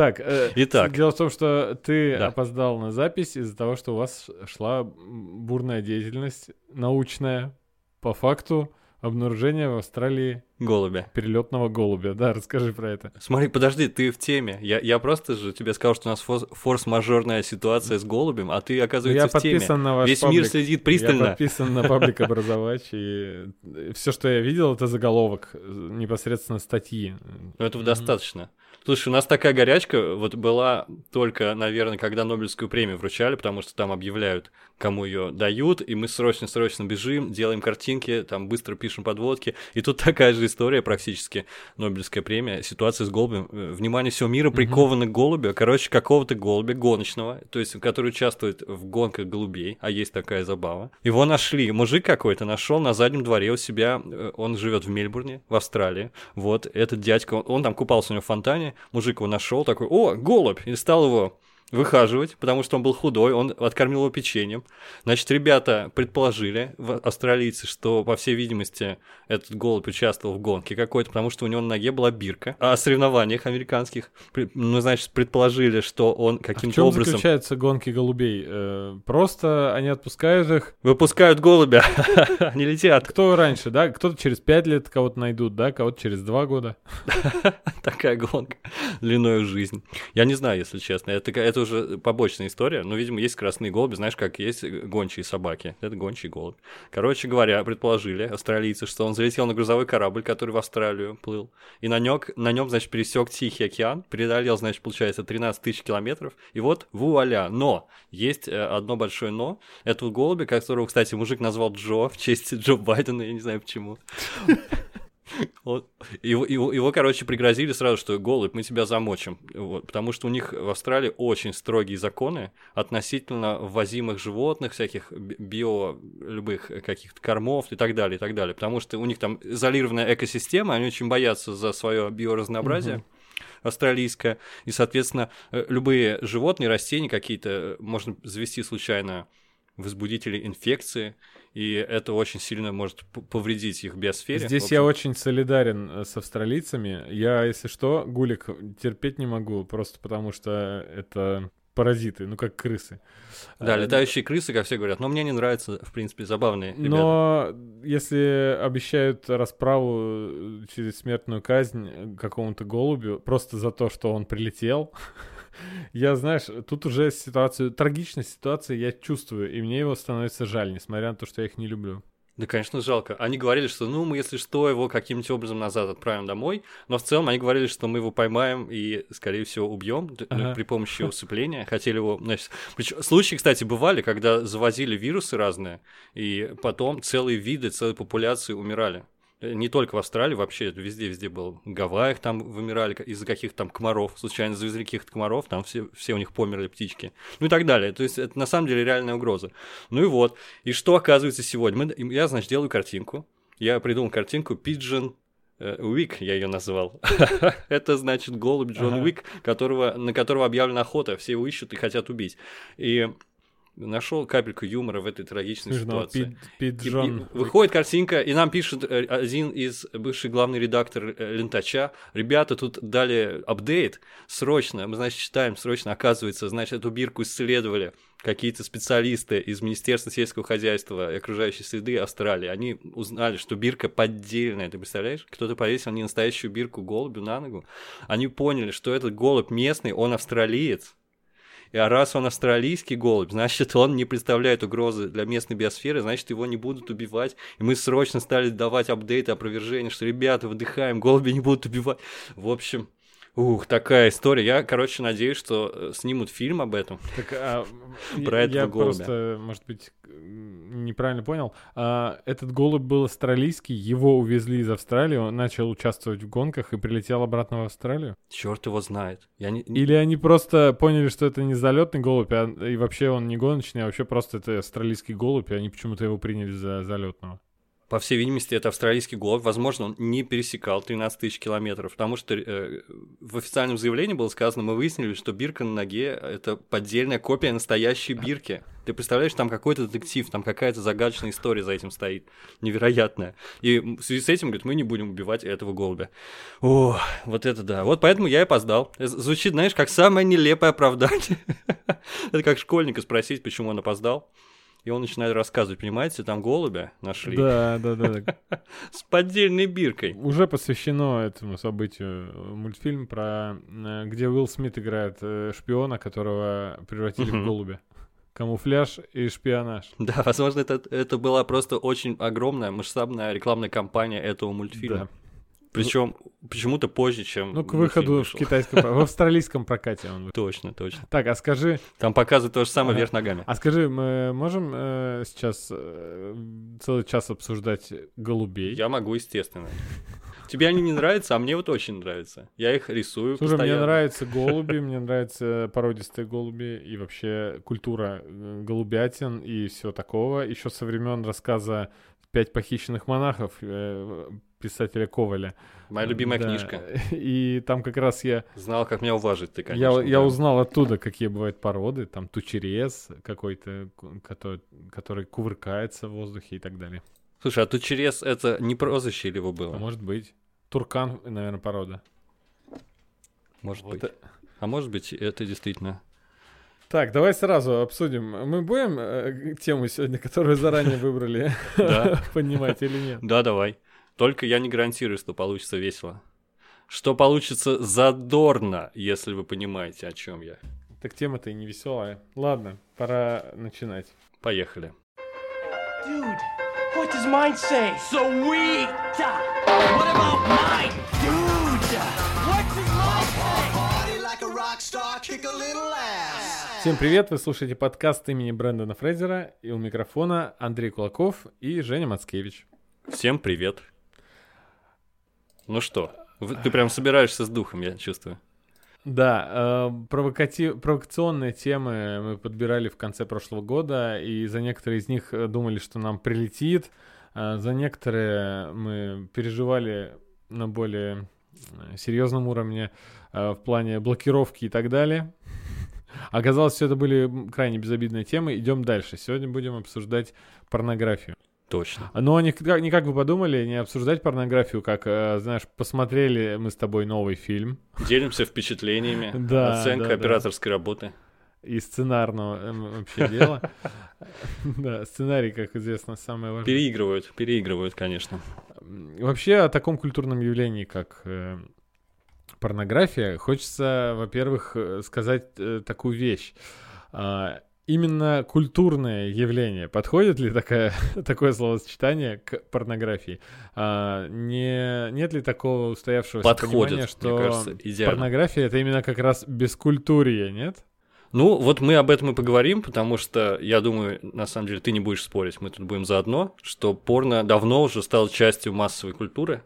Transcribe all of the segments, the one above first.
Так, э, Итак. дело в том, что ты Да. опоздал на запись из-за того, что у вас шла бурная деятельность научная по факту обнаружения в Австралии Голубя. перелетного голубя. Да, расскажи про это. Смотри, подожди, ты в теме. Я, я просто же тебе сказал, что у нас форс- форс-мажорная ситуация с голубем, а ты, Я оказывается, в теме. подписан на ваш Весь паблик. мир следит Я пристально. подписан на паблик образовач, и все, что я видел, это заголовок э, непосредственно статьи. Ну, этого достаточно. Слушай, у нас такая горячка вот была только, наверное, когда Нобелевскую премию вручали, потому что там объявляют, кому ее дают, и мы срочно-срочно бежим, делаем картинки, там быстро пишем подводки. И тут такая же история практически, Нобелевская премия, ситуация с голубем. Э, Внимание всего мира приковано к голубю, короче, какого-то голубя гоночного, то есть, который участвует в гонках голубей, а есть такая забава. Его нашли, мужик какой-то нашел на заднем дворе у себя, э, он живет в Мельбурне, в Австралии. Вот этот дядька, он, он там купался у него в фонтане, мужик его нашел, такой, о, голубь, и стал его выхаживать, потому что он был худой, он откормил его печеньем. Значит, ребята предположили, в- австралийцы, что, по всей видимости, этот голубь участвовал в гонке какой-то, потому что у него на ноге была бирка. А о соревнованиях американских, ну, значит, предположили, что он А в каким-то чем образом... заключаются гонки голубей? Э, Просто они отпускают их. Выпускают голубя, они летят. Кто раньше, да? Кто-то через пять лет кого-то найдут, да? Кого-то через два года. Такая гонка длиною в жизнь. Я не знаю, если честно. Это, это уже побочная история. Но, видимо, есть красные голуби. Знаешь, как есть гончие собаки. Это гончий голубь. Короче говоря, предположили австралийцы, что он залетел на грузовой корабль, который в Австралию плыл. И на нем, на нем значит, пересек Тихий океан. Преодолел, значит, получается, 13 тысяч километров. И вот вуаля. Но есть э, одно большое но. Этого голубя, которого, кстати, мужик назвал Джо в честь Джо Байдена. Я не знаю почему. Его, его, его, короче, пригрозили сразу, что голубь, мы тебя замочим. Вот, потому что у них в Австралии очень строгие законы относительно ввозимых животных, всяких би- био, любых каких-то кормов и так далее, и так далее. Потому что у них там изолированная экосистема, они очень боятся за свое биоразнообразие. австралийское, и, соответственно, э, любые животные, растения какие-то э, можно завести случайно возбудители инфекции, и это очень сильно может повредить их биосфере. Здесь я очень солидарен э, с австралийцами. Я, если что, гулик терпеть не могу, просто потому что это паразиты, ну как крысы. Да, Э, летающие крысы, как все говорят. Но мне не нравятся, в принципе, забавные ребята. Но если обещают расправу э, через смертную казнь какому-то голубю просто за то, что он прилетел, я, знаешь, тут уже ситуацию, трагичность ситуации я чувствую, и мне его становится жаль, несмотря на то, что я их не люблю. Да, конечно, жалко. Они говорили, что, ну, мы, если что, его каким-нибудь образом назад отправим домой. Но в целом они говорили, что мы его поймаем и, скорее всего, убьем Ага. при помощи усыпления. Хотели его, значит... Причем случаи, кстати, бывали, когда завозили вирусы разные, и потом целые виды, целые популяции умирали. Э, Не только в Австралии, вообще везде-везде был. В Гавайях там вымирали из-за каких-то там комаров. Случайно завезли каких-то комаров, там все, все у них померли птички. Ну и так далее. То есть это на самом деле реальная угроза. Ну и вот. И что оказывается сегодня? Мы, я, значит, делаю картинку. Я придумал картинку Pigeon э, Уик, я ее назвал. Это значит голубь Джон Ага. Уик, которого, на которого объявлена охота, все его ищут и хотят убить. И нашел капельку юмора в этой трагичной Смешно, ситуации. Пи- И- Пиджон. и выходит картинка, и нам пишет э, один из бывший главный редактор э, Лентача. Ребята, тут дали апдейт срочно. Мы, значит, читаем срочно. Оказывается, значит, эту бирку исследовали какие-то специалисты из Министерства сельского хозяйства и окружающей среды Австралии. Они узнали, что бирка поддельная. Ты представляешь? Кто-то повесил не настоящую бирку голубю на ногу. Они поняли, что этот голубь местный, он австралиец. И а раз он австралийский голубь, значит, он не представляет угрозы для местной биосферы, значит, его не будут убивать. И мы срочно стали давать апдейты, опровержения, что, ребята, выдыхаем, голуби не будут убивать. В общем, ух, такая история. Я, короче, надеюсь, что э, снимут фильм об этом. Так, а, Про я- этого я голубя. просто, может быть, неправильно понял. А, этот голубь был австралийский, его увезли из Австралии, он начал участвовать в гонках и прилетел обратно в Австралию? Черт его знает. Я не... Или они просто поняли, что это не залетный голубь, а, и вообще он не гоночный, а вообще просто это австралийский голубь, и они почему-то его приняли за залетного? По всей видимости, это австралийский голубь. Возможно, он не пересекал 13 тысяч километров, потому что э, в официальном заявлении было сказано, мы выяснили, что бирка на ноге – это поддельная копия настоящей бирки. Ты представляешь, там какой-то детектив, там какая-то загадочная история за этим стоит, невероятная. И в связи с этим, говорит, мы не будем убивать этого голубя. О, вот это да. Вот поэтому я и опоздал. Звучит, знаешь, как самое нелепое оправдание. Это как школьника спросить, почему он опоздал. И он начинает рассказывать, понимаете, там голубя нашли. Да, да, да. С поддельной биркой. Уже посвящено этому событию мультфильм про э, где Уилл Смит играет э, шпиона, которого превратили в голубя. Камуфляж и шпионаж. Да, возможно, это, это была просто очень огромная масштабная рекламная кампания этого мультфильма. Да. Причем почему-то позже, чем. Ну, к выходу в китайском, в австралийском прокате он. Точно, точно. Так, а скажи. Там показывают то же самое вверх ногами. А скажи, мы можем э, сейчас э, целый час обсуждать голубей? Я могу, естественно. Тебе они не нравятся, а мне вот очень нравятся. Я их рисую Слушай, постоянно. мне нравятся голуби, мне нравятся породистые голуби и вообще культура э, голубятин и все такого. Еще со времен рассказа «Пять похищенных монахов» писателя Коваля. Моя любимая да. книжка. И там как раз я... Знал, как меня уважить ты, конечно. Я, да. я узнал оттуда, какие бывают породы. Там тучерез какой-то, который, который кувыркается в воздухе и так далее. Слушай, а тучерез это не прозвище или его было? А может быть. Туркан, наверное, порода. Может вот быть. Это... А может быть, это действительно так, давай сразу обсудим. Мы будем э, тему сегодня, которую заранее выбрали, понимать или нет? Да, давай. Только я не гарантирую, что получится весело. Что получится задорно, если вы понимаете, о чем я. Так тема-то и не веселая. Ладно, пора начинать. Поехали. Dude, what does mine say? Sweet! What about mine? Dude! What does mine say? Party like a rock star, kick a little ass. Всем привет, вы слушаете подкаст имени Брэндона Фрейзера, и у микрофона Андрей Кулаков и Женя Мацкевич. Всем привет. Ну что, ты прям собираешься с духом, я чувствую. Да, э, провокати... провокационные темы мы подбирали в конце прошлого года, и за некоторые из них э, думали, что нам прилетит, э, за некоторые мы переживали на более э, серьезном уровне э, в плане блокировки и так далее. Оказалось, все это были крайне безобидные темы. Идем дальше. Сегодня будем обсуждать порнографию. Точно. Но не, не как вы подумали, не обсуждать порнографию, как, э, знаешь, посмотрели мы с тобой новый фильм. Делимся впечатлениями, да, оценка да, операторской да. работы. И сценарного э, вообще дела. Да, сценарий, как известно, самое важное. Переигрывают, переигрывают, конечно. Вообще о таком культурном явлении, как э, порнография, хочется, во-первых, сказать такую вещь а, именно культурное явление. Подходит ли такая, такое словосочетание к порнографии? А, не, нет ли такого устоявшегося Подходит, понимания, что кажется, порнография — это именно как раз бескультурье, нет? Ну, вот мы об этом и поговорим, потому что, я думаю, на самом деле ты не будешь спорить, мы тут будем заодно, что порно давно уже стало частью массовой культуры.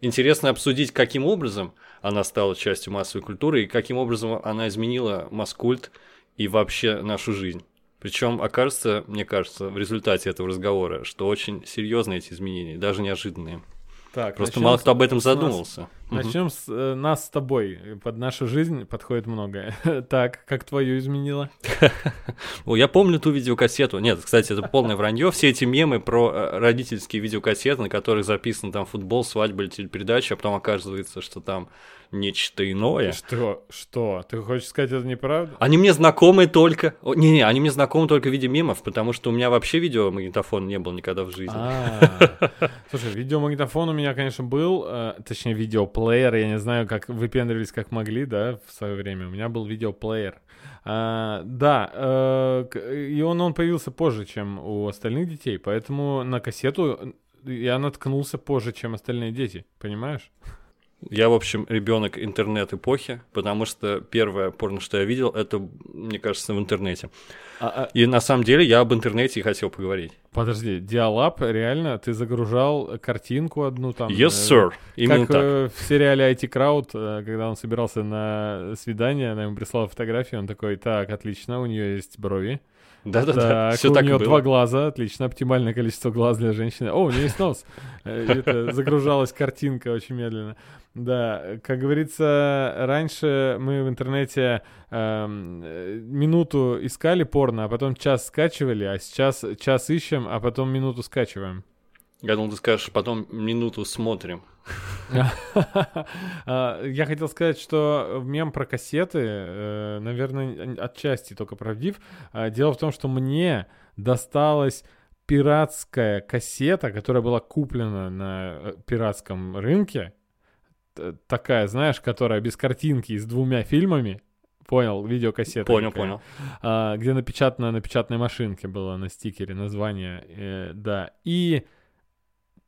Интересно обсудить, каким образом она стала частью массовой культуры и каким образом она изменила масс-культ, и вообще нашу жизнь. Причем окажется, мне кажется, в результате этого разговора, что очень серьезные эти изменения, даже неожиданные. Так, Просто мало кто об этом задумался. Нас, начнем с э, нас с тобой. Под нашу жизнь подходит многое. так, как твою изменило? О, я помню ту видеокассету. Нет, кстати, это полное вранье. Все эти мемы про э, родительские видеокассеты, на которых записан там футбол, свадьба или телепередача, а потом оказывается, что там нечто иное. Что? Что? Ты хочешь сказать, это неправда? Они мне знакомы только... Не-не, они мне знакомы только в виде мемов, потому что у меня вообще видеомагнитофон не был никогда в жизни. А. Слушай, видеомагнитофон у меня, конечно, был, э, точнее, видеоплеер, я не знаю, как выпендривались как могли, да, в свое время. У меня был видеоплеер. А, да, э, и он, он появился позже, чем у остальных детей, поэтому на кассету я наткнулся позже, чем остальные дети, понимаешь? Я, в общем, ребенок интернет-эпохи, потому что первое порно, что я видел, это, мне кажется, в интернете. А, а... И на самом деле я об интернете и хотел поговорить. Подожди, Диалап, реально, ты загружал картинку одну там? Yes, sir. Именно как так. э, в сериале IT Crowd, э, когда он собирался на свидание, она ему прислала фотографию, он такой, так, отлично, у нее есть брови. Да-да-да, Так, все у так и нее два глаза, отлично, оптимальное количество глаз для женщины. О, у нее есть нос. Э, Это загружалась картинка очень медленно. Да, как говорится, раньше мы в интернете эм, э, минуту искали порно, а потом час скачивали, а сейчас час ищем, а потом минуту скачиваем. Я думал, ты скажешь, потом минуту смотрим. А, Я хотел сказать, что мем про кассеты, э, наверное, отчасти только правдив. А, Дело в том, что мне досталась пиратская кассета, которая была куплена на э, пиратском рынке. Такая, знаешь, которая без картинки и с двумя фильмами. Понял, видеокассета. Понял, такая. понял. А, где напечатано на печатной машинке было на стикере название, э, да. И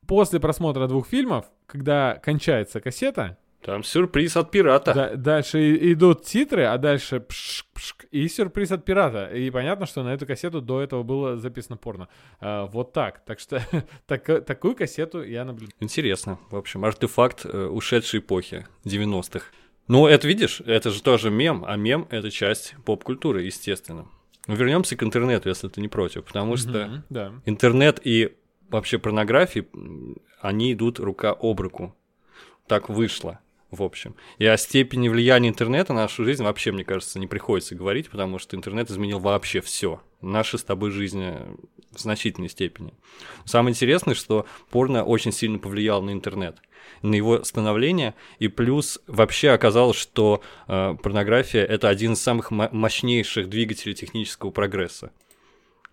после просмотра двух фильмов, когда кончается кассета, Там сюрприз от пирата. да- дальше идут титры, а дальше пшк, пшк, и сюрприз от пирата. И понятно, что на эту кассету до этого было записано порно. А, вот так. Так что так- такую кассету я наблюдаю. Интересно. В общем, артефакт э, ушедшей эпохи 90-х. Ну, это видишь, это же тоже мем, а мем это часть поп-культуры, естественно. Вернемся к интернету, если ты не против, потому что Мгм, Да. интернет и вообще порнография, м, они идут рука об руку. Так вышло, в общем. И о степени влияния интернета на нашу жизнь вообще, мне кажется, не приходится говорить, потому что интернет изменил вообще все. Наши с тобой жизни в значительной степени. Самое интересное, что порно очень сильно повлиял на интернет, на его становление, и плюс вообще оказалось, что э, порнография это один из самых мо- мощнейших двигателей технического прогресса.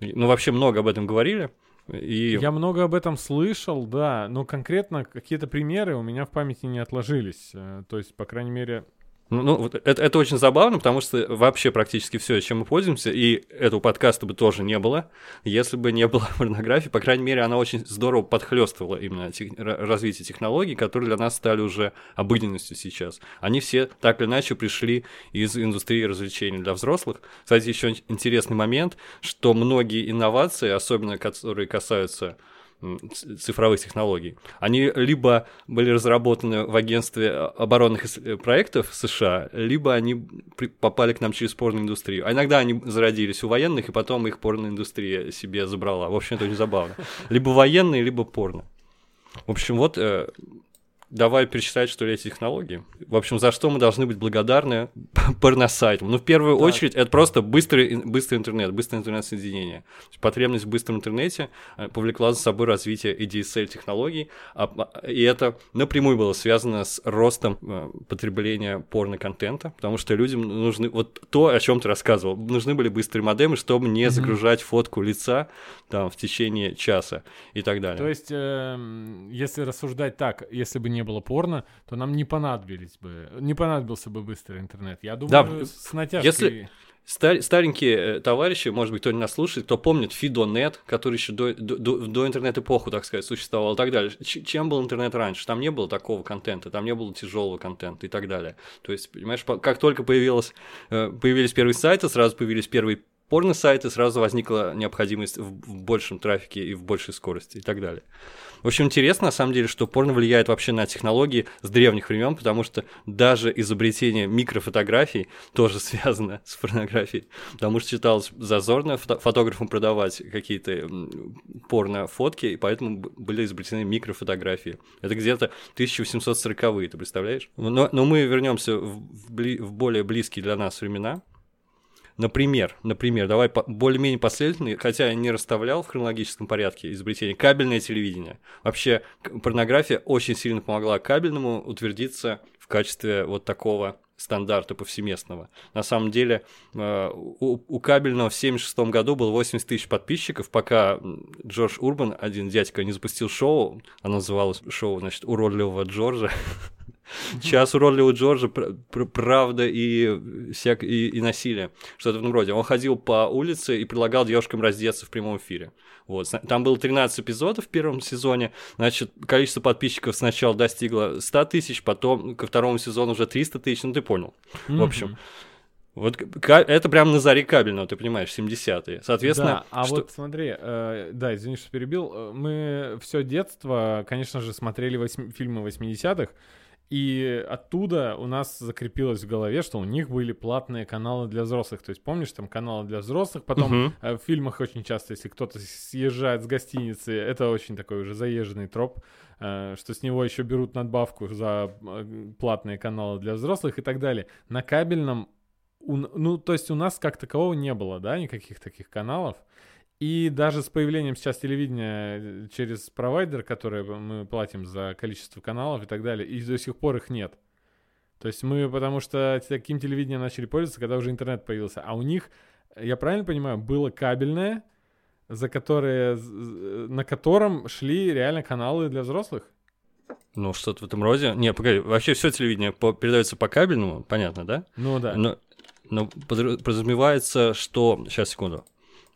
Ну, вообще много об этом говорили. И Я много об этом слышал, да, но конкретно какие-то примеры у меня в памяти не отложились. Э, То есть, по крайней мере, Ну, ну, вот это, это очень забавно, потому что вообще практически все, чем мы пользуемся, и этого подкаста бы тоже не было, если бы не было порнографии. По крайней мере, она очень здорово подхлестывала именно тех- ра- развитие технологий, которые для нас стали уже обыденностью сейчас. Они все так или иначе пришли из индустрии развлечений для взрослых. Кстати, еще интересный момент, что многие инновации, особенно которые касаются цифровых технологий. Они либо были разработаны в агентстве оборонных ис- э, проектов США, либо они попали к нам через порноиндустрию. А иногда они зародились у военных, и потом их порноиндустрия себе забрала. В общем, это очень забавно. Либо военные, либо порно. В общем, вот э, давай перечислять, что ли, эти технологии. В общем, за что мы должны быть благодарны порносайтам? Ну, в первую Так. очередь, это просто быстрый, быстрый интернет, быстрое интернет-соединение. Потребность в быстром интернете э, повлекла за собой развитие ADSL-технологий, а- а- и это напрямую было связано с ростом э, потребления порно-контента, потому что людям нужны, вот то, о чем ты рассказывал, нужны были быстрые модемы, чтобы не Мгм. загружать фотку лица там в течение часа и так далее. То есть, эм, если рассуждать так, если бы не было порно, то нам не понадобились бы, не понадобился бы быстрый интернет. Я Да, думаю, с натяжкой. если- Стар- старенькие э, товарищи, может быть, кто не нас слушает, кто помнит Фидонет, который еще до, до, до- интернет-эпоху, так сказать, существовал и так далее. Чем был интернет раньше? Там не было такого контента, там не было тяжелого контента и так далее. То есть, понимаешь, по- как только появилось, э, появились первые сайты, сразу появились первые порно-сайты, сразу возникла необходимость в, большем трафике и в большей скорости и так далее. В общем, интересно, на самом деле, что порно влияет вообще на технологии с древних времен, потому что даже изобретение микрофотографий тоже связано с порнографией. Потому что считалось зазорно фото- фотографам продавать какие-то порно-фотки, и поэтому были изобретены микрофотографии. Это где-то 1840-е, ты представляешь? Но, но мы вернемся в, в в более близкие для нас времена. Например, например, давай более-менее последовательный, хотя я не расставлял в хронологическом порядке изобретение кабельное телевидение. Вообще порнография очень сильно помогла кабельному утвердиться в качестве вот такого стандарта повсеместного. На самом деле э, у, кабельного в 76 году было 80 тысяч подписчиков, пока Джордж Урбан, один дядька, не запустил шоу, оно называлось шоу, значит, уродливого Джорджа. Час уродливого Джорджа, пр- пр- правда и, всяк... и, и насилие. Что-то в этом роде. Он ходил по улице и предлагал девушкам раздеться в прямом эфире. Вот. Там было 13 эпизодов в первом сезоне. Значит, количество подписчиков сначала достигло 100 тысяч, потом ко второму сезону уже 300 тысяч. Ну, ты понял. В общем, Вот это прям на заре кабельного, ты понимаешь, 70-е. Соответственно, да, а что... вот смотри, э, да, извини, что перебил. Э, мы все детство, конечно же, смотрели восьми, фильмы 80-х, и оттуда у нас закрепилось в голове, что у них были платные каналы для взрослых. То есть, помнишь, там каналы для взрослых. Потом uh-huh. в фильмах очень часто, если кто-то съезжает с гостиницы, это очень такой уже заезженный троп, э, что с него еще берут надбавку за э, платные каналы для взрослых и так далее. На кабельном, ну, то есть у нас как такового не было, да, никаких таких каналов. И даже с появлением сейчас телевидения э, через провайдер, который мы платим за количество каналов и так далее, и до сих пор их нет. То есть мы, потому что таким телевидением начали пользоваться, когда уже интернет появился. А у них, я правильно понимаю, было кабельное, за которое, на котором шли реально каналы для взрослых? Ну, что-то в этом роде. Не, погоди, вообще все телевидение по, передается по кабельному, понятно, да? Ну да. Но, но подразумевается, что... Сейчас, секунду.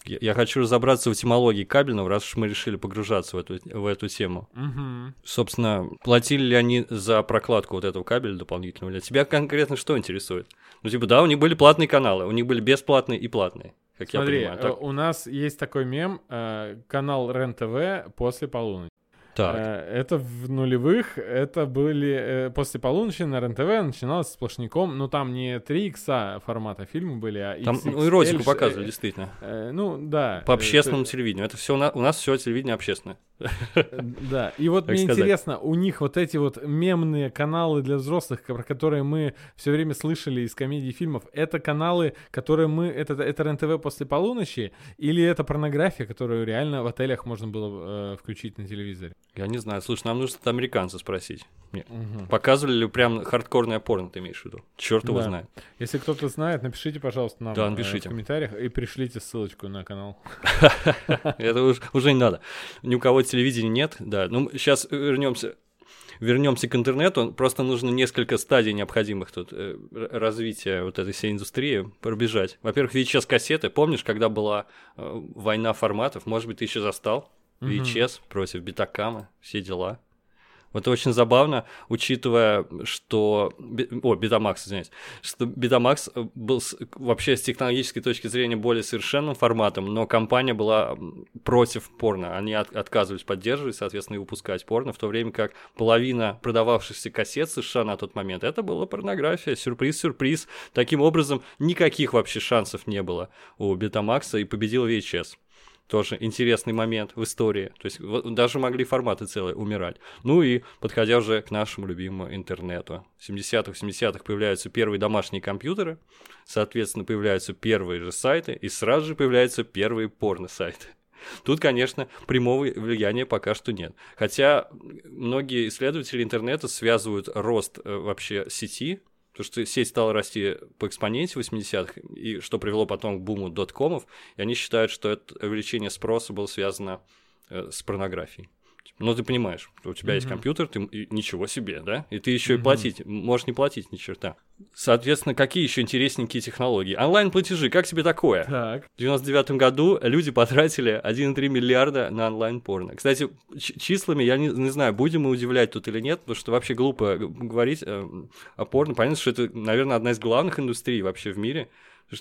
Я хочу разобраться в этимологии кабельного, раз уж мы решили погружаться в эту, в эту тему. Угу. Собственно, платили ли они за прокладку вот этого кабеля дополнительного? Для тебя конкретно что интересует? Ну, типа, да, у них были платные каналы, у них были бесплатные и платные. Как Смотри, я понимаю, так... у нас есть такой мем, э, канал РЕН-ТВ после полуночи. Так. Э, это в нулевых, это были э, после полуночи на РЕН-ТВ начиналось сплошняком, ну там не 3 икса формата фильма были, а Там ну, эротику показывали, действительно. Э, ну, да. По общественному телевидению. Это все у нас все телевидение общественное. Да, и вот мне интересно, у них вот эти вот мемные каналы для взрослых, про которые мы все время слышали из комедий и фильмов, это каналы, которые мы, это, это РЕН-ТВ после полуночи, или это порнография, которую реально в отелях можно было э, включить на телевизоре? Я не знаю, слушай, нам нужно американца спросить. Угу. Показывали ли прям хардкорное порно, ты имеешь в виду? Черт его да. знает. Если кто-то знает, напишите, пожалуйста, нам да, напишите. Э, в комментариях и пришлите ссылочку на канал. Это уже не надо. Ни у кого телевидения нет, да. Ну, сейчас вернемся вернемся к интернету, просто нужно несколько стадий необходимых тут э, развития вот этой всей индустрии пробежать. Во-первых, VHS кассеты. Помнишь, когда была э, война форматов? Может быть, ты еще застал? VHS угу. против битакама, все дела. Это очень забавно, учитывая, что... О, Betamax, извиняюсь. Что Betamax э, был вообще с технологической точки зрения более совершенным форматом, но компания была против порно. Они от, отказывались поддерживать, соответственно, и выпускать порно, в то время как половина продававшихся кассет США на тот момент это была порнография. Сюрприз-сюрприз. Таким образом, никаких вообще шансов не было у Betamax, и победил VHS тоже интересный момент в истории. То есть даже могли форматы целые умирать. Ну и подходя уже к нашему любимому интернету. В 70-х, 70-х появляются первые домашние компьютеры, соответственно, появляются первые же сайты, и сразу же появляются первые порно-сайты. Тут, конечно, прямого влияния пока что нет. Хотя многие исследователи интернета связывают рост э, вообще сети Потому что сеть стала расти по экспоненте в 80-х, и что привело потом к буму доткомов, и они считают, что это увеличение спроса было связано э, с порнографией. Ну, ты понимаешь, у тебя mm-hmm. есть компьютер, ты ничего себе, да? И ты еще mm-hmm. и платить, можешь не платить ни черта. Соответственно, какие еще интересненькие технологии? Онлайн-платежи, как тебе такое? Так. В 99 году люди потратили 1,3 миллиарда на онлайн-порно. Кстати, числами я не, не знаю, будем мы удивлять тут или нет, потому что вообще глупо говорить э, о порно. Понятно, что это, наверное, одна из главных индустрий вообще в мире.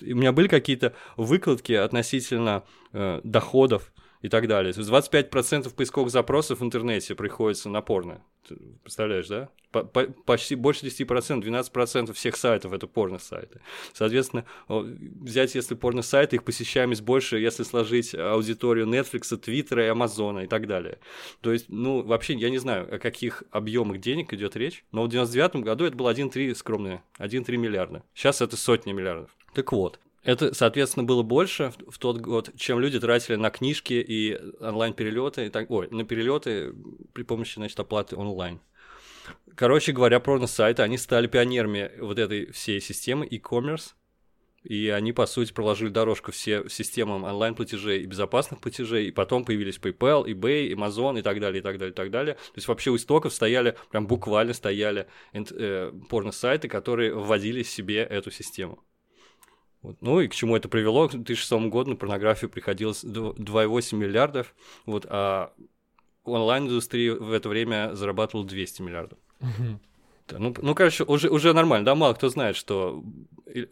У меня были какие-то выкладки относительно э, доходов и так далее. То есть 25% поисковых запросов в интернете приходится на порно. Ты представляешь, да? По -по Почти больше 10%, 12% всех сайтов это порно-сайты. Соответственно, взять, если порно-сайты, их посещаемость больше, если сложить аудиторию Netflix, Twitter и Амазона и так далее. То есть, ну, вообще, я не знаю, о каких объемах денег идет речь, но в 99 году это было 1,3 скромные, 1,3 миллиарда. Сейчас это сотни миллиардов. Так вот, это, соответственно, было больше в, тот год, чем люди тратили на книжки и онлайн-перелеты, и так, ой, на перелеты при помощи, значит, оплаты онлайн. Короче говоря, порно-сайты, они стали пионерами вот этой всей системы e-commerce, и они, по сути, проложили дорожку все системам онлайн-платежей и безопасных платежей, и потом появились PayPal, eBay, Amazon и так далее, и так далее, и так далее. То есть вообще у истоков стояли, прям буквально стояли э, порно-сайты, которые вводили себе эту систему. Вот. Ну и к чему это привело? К 2006 году на порнографию приходилось 2,8 миллиардов, вот, а онлайн-индустрия в это время зарабатывала 200 миллиардов. Да, ну, ну, короче, уже, уже нормально, да, мало кто знает, что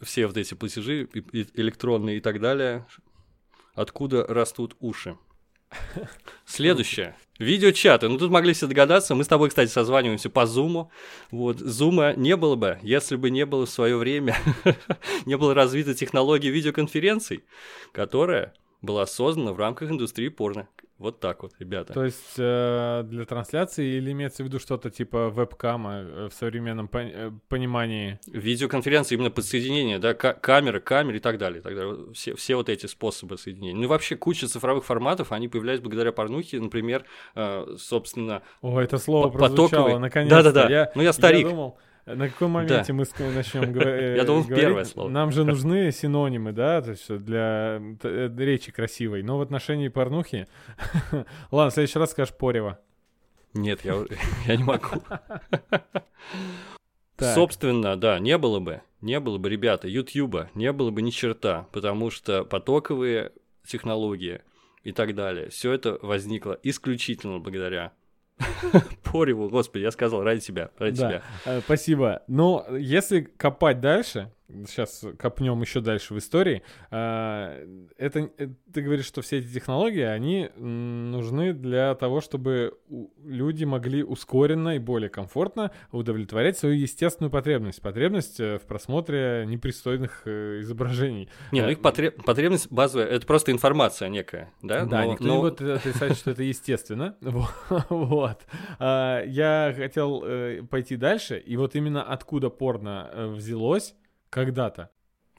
все вот эти платежи электронные и так далее, откуда растут уши. Следующее. Видеочаты. Ну, тут могли все догадаться. Мы с тобой, кстати, созваниваемся по Зуму. Вот, Зума не было бы, если бы не было в свое время, не было развита технология видеоконференций, которая была создана в рамках индустрии порно. Вот так вот, ребята. То есть э, для трансляции или имеется в виду что-то типа веб-кама э, в современном пон- э, понимании? Видеоконференция именно подсоединение, да, к- камеры, камеры и так далее, и так далее. Все, все вот эти способы соединения. Ну и вообще куча цифровых форматов, они появляются благодаря порнухе, например, э, собственно... О, это слово прозвучало, потоковый... наконец-то. Да-да-да, я, ну я старик. Я думал, на каком моменте да. мы начнем говорить? Я думал, первое слово. Нам же нужны синонимы, да, то есть для э, речи красивой. Но в отношении порнухи... Ладно, в следующий раз скажешь порево. Нет, я, я не могу. Собственно, да, не было бы, не было бы, ребята, Ютьюба, не было бы ни черта, потому что потоковые технологии и так далее, все это возникло исключительно благодаря Пореву, господи, я сказал ради тебя, ради да, тебя. Э, спасибо. Но если копать дальше, сейчас копнем еще дальше в истории. А, это, э, ты говоришь, что все эти технологии, они нужны для того, чтобы люди могли ускоренно и более комфортно удовлетворять свою естественную потребность. Потребность э, в просмотре непристойных э, изображений. Не, ну их потреб... потребность базовая, это просто информация некая, да? Да, но, никто но... не будет отрицать, что это естественно. Вот. А, я хотел пойти дальше, и вот именно откуда порно взялось, когда-то.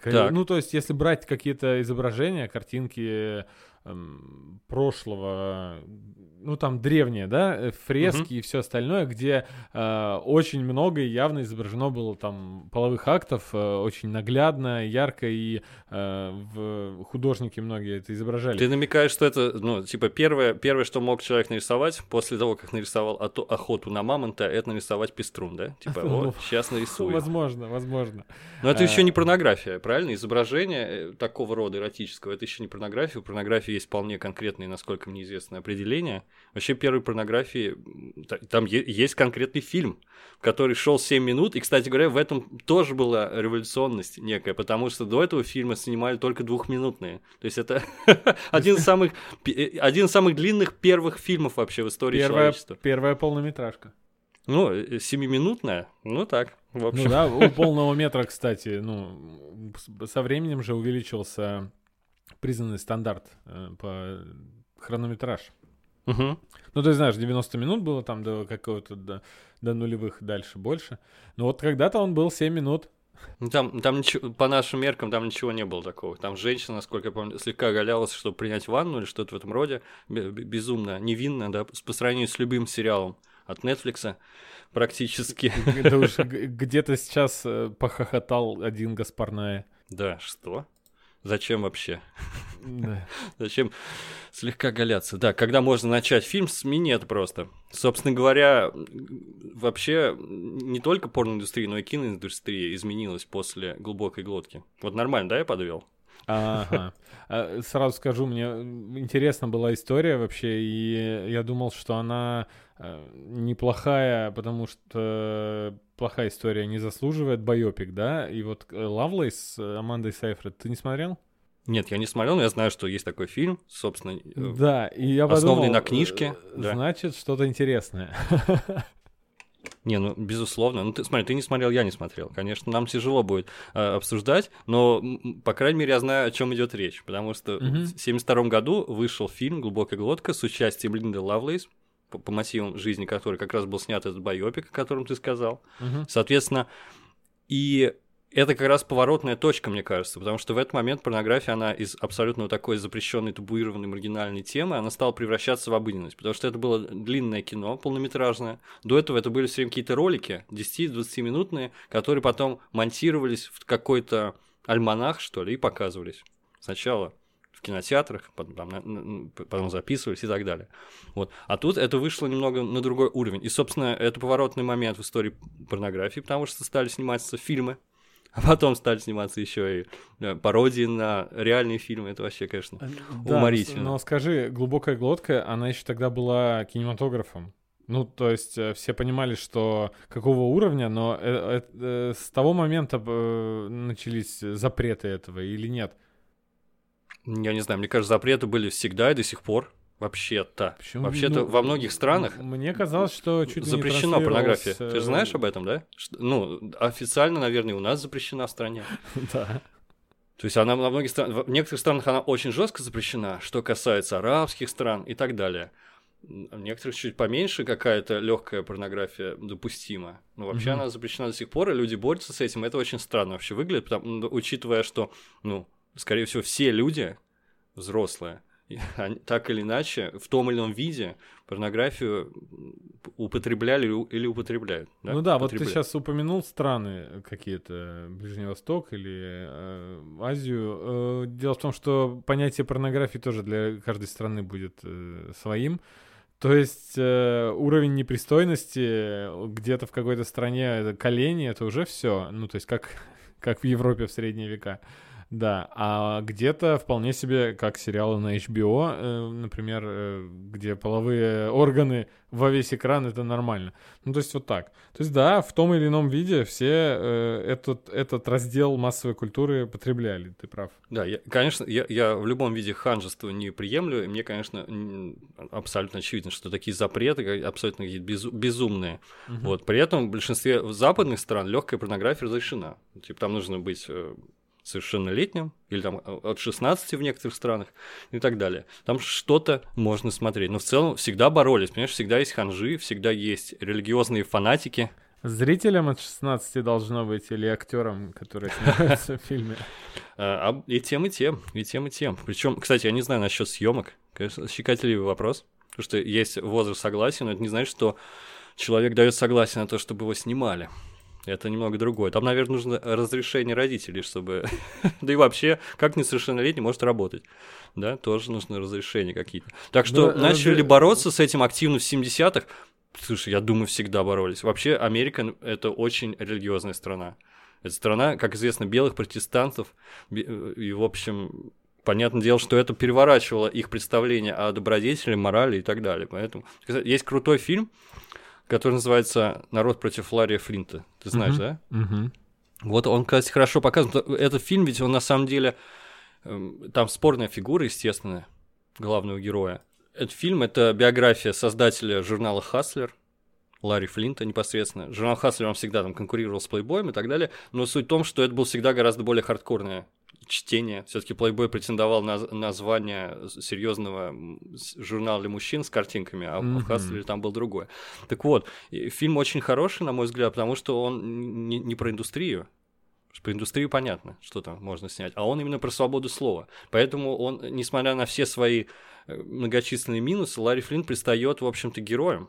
Так. Ну, то есть, если брать какие-то изображения, картинки прошлого, ну там древние, да, э, фрески uh-huh. и все остальное, где э, очень много и явно изображено было там половых актов, э, очень наглядно, ярко, и э, в художники многие это изображали. Ты намекаешь, что это, ну, типа, первое, первое, что мог человек нарисовать после того, как нарисовал охоту на мамонта, это нарисовать пеструн, да? Типа, вот, сейчас нарисую. Возможно, возможно. Но это еще не порнография, правильно? Изображение э, такого рода эротического, это еще не порнография. У порнографии есть вполне конкретные, насколько мне известно, определения. Вообще первой порнографии там есть конкретный фильм, который шел 7 минут, и, кстати говоря, в этом тоже была революционность некая, потому что до этого фильма снимали только двухминутные. То есть это один из самых э, один из самых длинных первых фильмов вообще в истории первая, человечества. Первая полнометражка. Ну, э, семиминутная, ну так, в общем. Ну да, у полного метра, кстати, ну, со временем же увеличился признанный стандарт э, по хронометраж. Угу. Ну, ты знаешь, 90 минут было там до какого-то, до, до нулевых дальше больше. Но вот когда-то он был 7 минут. Ну, там, там ничего, по нашим меркам там ничего не было такого. Там женщина, насколько я помню, слегка галялась, чтобы принять ванну или что-то в этом роде. Безумно невинно, да, по сравнению с любым сериалом от Netflix практически. Да уж где-то сейчас э, похохотал один Гаспарная. Да, что? Зачем вообще? Да. Зачем слегка галяться? Да, когда можно начать фильм с минет просто. Собственно говоря, вообще не только порноиндустрия, но и киноиндустрия изменилась после глубокой глотки. Вот нормально, да, я подвел? Ага. А, сразу скажу, мне интересна была история вообще, и я думал, что она э, неплохая, потому что плохая история не заслуживает байопик, да? И вот Лавлейс с Амандой Сайфред, ты не смотрел? Нет, я не смотрел, но я знаю, что есть такой фильм, собственно, э, да, и я основанный подумал, на книжке. Э, значит, да. что-то интересное. Не, ну, безусловно. Ну, ты, смотри, ты не смотрел, я не смотрел. Конечно, нам тяжело будет э, обсуждать, но, по крайней мере, я знаю, о чем идет речь. Потому что угу. в 1972 году вышел фильм «Глубокая глотка» с участием Линды Лавлейс, по, по мотивам жизни которой как раз был снят этот байопик, о котором ты сказал. Угу. Соответственно, и это как раз поворотная точка, мне кажется, потому что в этот момент порнография, она из абсолютно такой запрещенной, табуированной, маргинальной темы, она стала превращаться в обыденность, потому что это было длинное кино, полнометражное. До этого это были все время какие-то ролики, 10-20 минутные, которые потом монтировались в какой-то альманах, что ли, и показывались. Сначала в кинотеатрах, потом, потом записывались и так далее. Вот. А тут это вышло немного на другой уровень. И, собственно, это поворотный момент в истории порнографии, потому что стали сниматься фильмы а потом стали сниматься еще и э, пародии на реальные фильмы. Это вообще, конечно, да, уморительно. Но скажи, глубокая глотка, она еще тогда была кинематографом. Ну, то есть э, все понимали, что какого уровня, но э, э, э, с того момента э, начались запреты этого или нет? Я не знаю, мне кажется, запреты были всегда и до сих пор. Вообще-то. Вообще-то Ну, во многих странах Мне казалось, что чуть запрещена порнография. Ты же э, знаешь об этом, да? Ну, официально, наверное, у нас запрещена в стране. Да. То есть она во многих странах, в некоторых странах она очень жестко запрещена, что касается арабских стран и так далее. В некоторых чуть поменьше какая-то легкая порнография допустима. Но вообще Мгм. она запрещена до сих пор, и люди борются с этим. Это очень странно вообще выглядит, потому, ну, учитывая, что, ну, скорее всего, все люди взрослые, так или иначе, в том или ином виде порнографию употребляли или- употребляют. Ну да, вот ты сейчас упомянул страны какие-то, Ближний Восток или э, Азию. Э, дело в том, что понятие порнографии тоже для каждой страны будет э, своим. То есть э, уровень непристойности где-то в какой-то стране это колени, это уже все. Ну, то есть как, как в Европе в средние века. Да, а где-то вполне себе, как сериалы на HBO, э, например, э, где половые органы во весь экран, это нормально. Ну, то есть вот так. То есть да, в том или ином виде все э, этот, этот раздел массовой культуры потребляли, ты прав. Да, я, конечно, я, я в любом виде ханжества не приемлю, и мне, конечно, абсолютно очевидно, что такие запреты абсолютно какие-то безу- безумные. Вот, при этом в большинстве западных стран легкая порнография разрешена. Типа там нужно быть совершеннолетним, или там э, от 16 в некоторых странах и так далее. Там что-то можно смотреть. Но в целом всегда боролись, понимаешь, всегда есть ханжи, всегда есть религиозные фанатики. Зрителям от 16 должно быть или актерам, которые снимаются в фильме. А, а и тем, и тем, и тем, и тем. Причем, кстати, я не знаю насчет съемок. Конечно, щекотливый вопрос. Потому что есть возраст согласия, но это не значит, что человек дает согласие на то, чтобы его снимали. Это немного другое. Там, наверное, нужно разрешение родителей, чтобы... да и вообще, как несовершеннолетний может работать? Да, тоже нужно разрешение какие-то. Так что Да, начали разре- бороться с этим активно в 70-х. Слушай, я думаю, всегда боролись. Вообще, Америка — это очень религиозная страна. Это страна, как известно, белых протестантов. Э, И, в общем, понятное дело, что это переворачивало их представление о добродетели, морали и так далее. Поэтому есть крутой фильм, который называется «Народ против Ларри Флинта». Ты знаешь, Мгм. да? Мгм. Вот он, кстати, хорошо показан. Этот фильм, ведь он на самом деле... эм, Там спорная фигура, естественно, главного героя. Этот фильм — это биография создателя журнала «Хаслер», Ларри Флинта непосредственно. Журнал «Хаслер» он всегда там конкурировал с «Плейбоем» и так далее, но суть в том, что это было всегда гораздо более хардкорное чтение. все таки «Плейбой» претендовал на, на звание серьезного журнала для мужчин с картинками, а Мгм. в «Хаслере» там был другое. Так вот, фильм очень хороший, на мой взгляд, потому что он не, не про индустрию, Про индустрию понятно, что там можно снять, а он именно про свободу слова. Поэтому он, несмотря на все свои э, многочисленные минусы, Ларри Флинн предстает, в общем-то, героем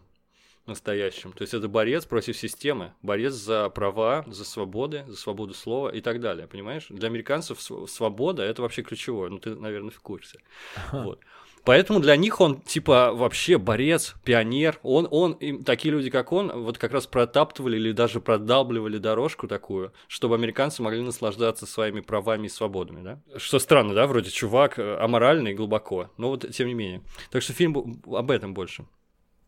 настоящим. То есть это борец против системы, борец за права, за свободы, за свободу слова и так далее, понимаешь? Для американцев св- свобода – это вообще ключевое, ну ты, наверное, в курсе. Вот. Поэтому для них он типа вообще борец, пионер. Он, он, им, такие люди, как он, вот как раз протаптывали или даже продалбливали дорожку такую, чтобы американцы могли наслаждаться своими правами и свободами, да? Что странно, да, вроде чувак э, аморальный глубоко, но вот тем не менее. Так что фильм об этом больше.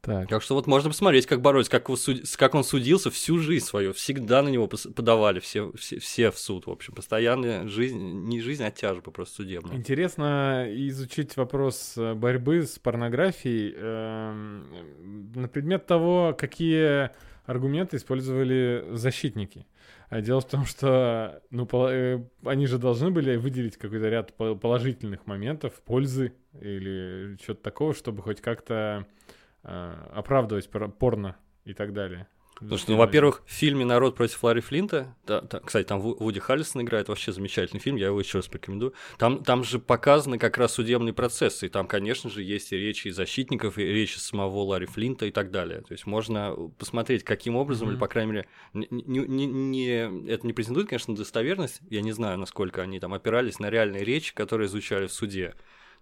Так. Так что вот можно посмотреть, как боролись, как, как он судился всю жизнь свою. Всегда на него подавали все, все, все в суд, в общем. Постоянная жизнь, не жизнь, а тяжба просто судебная. Интересно изучить вопрос э, борьбы с порнографией эм, на предмет того, какие аргументы использовали защитники. А Дело в том, что ну, э, они же должны были выделить какой-то ряд по- положительных моментов, пользы или что-то такого, чтобы хоть как-то э, оправдывать пор- порно и так далее. Потому что, ну, во-первых, в фильме «Народ против Ларри Флинта», да, та- кстати, там Ву- Вуди Харрисон играет, вообще замечательный фильм, я его еще раз порекомендую, там, там же показаны как раз судебные процессы, и там, конечно же, есть и речи и защитников, и речи самого Ларри Флинта и так далее. То есть можно посмотреть, каким образом, или, Мгм. по крайней мере, не, не- не- не- это не претендует, конечно, на достоверность, я не знаю, насколько они там опирались на реальные речи, которые изучали в суде,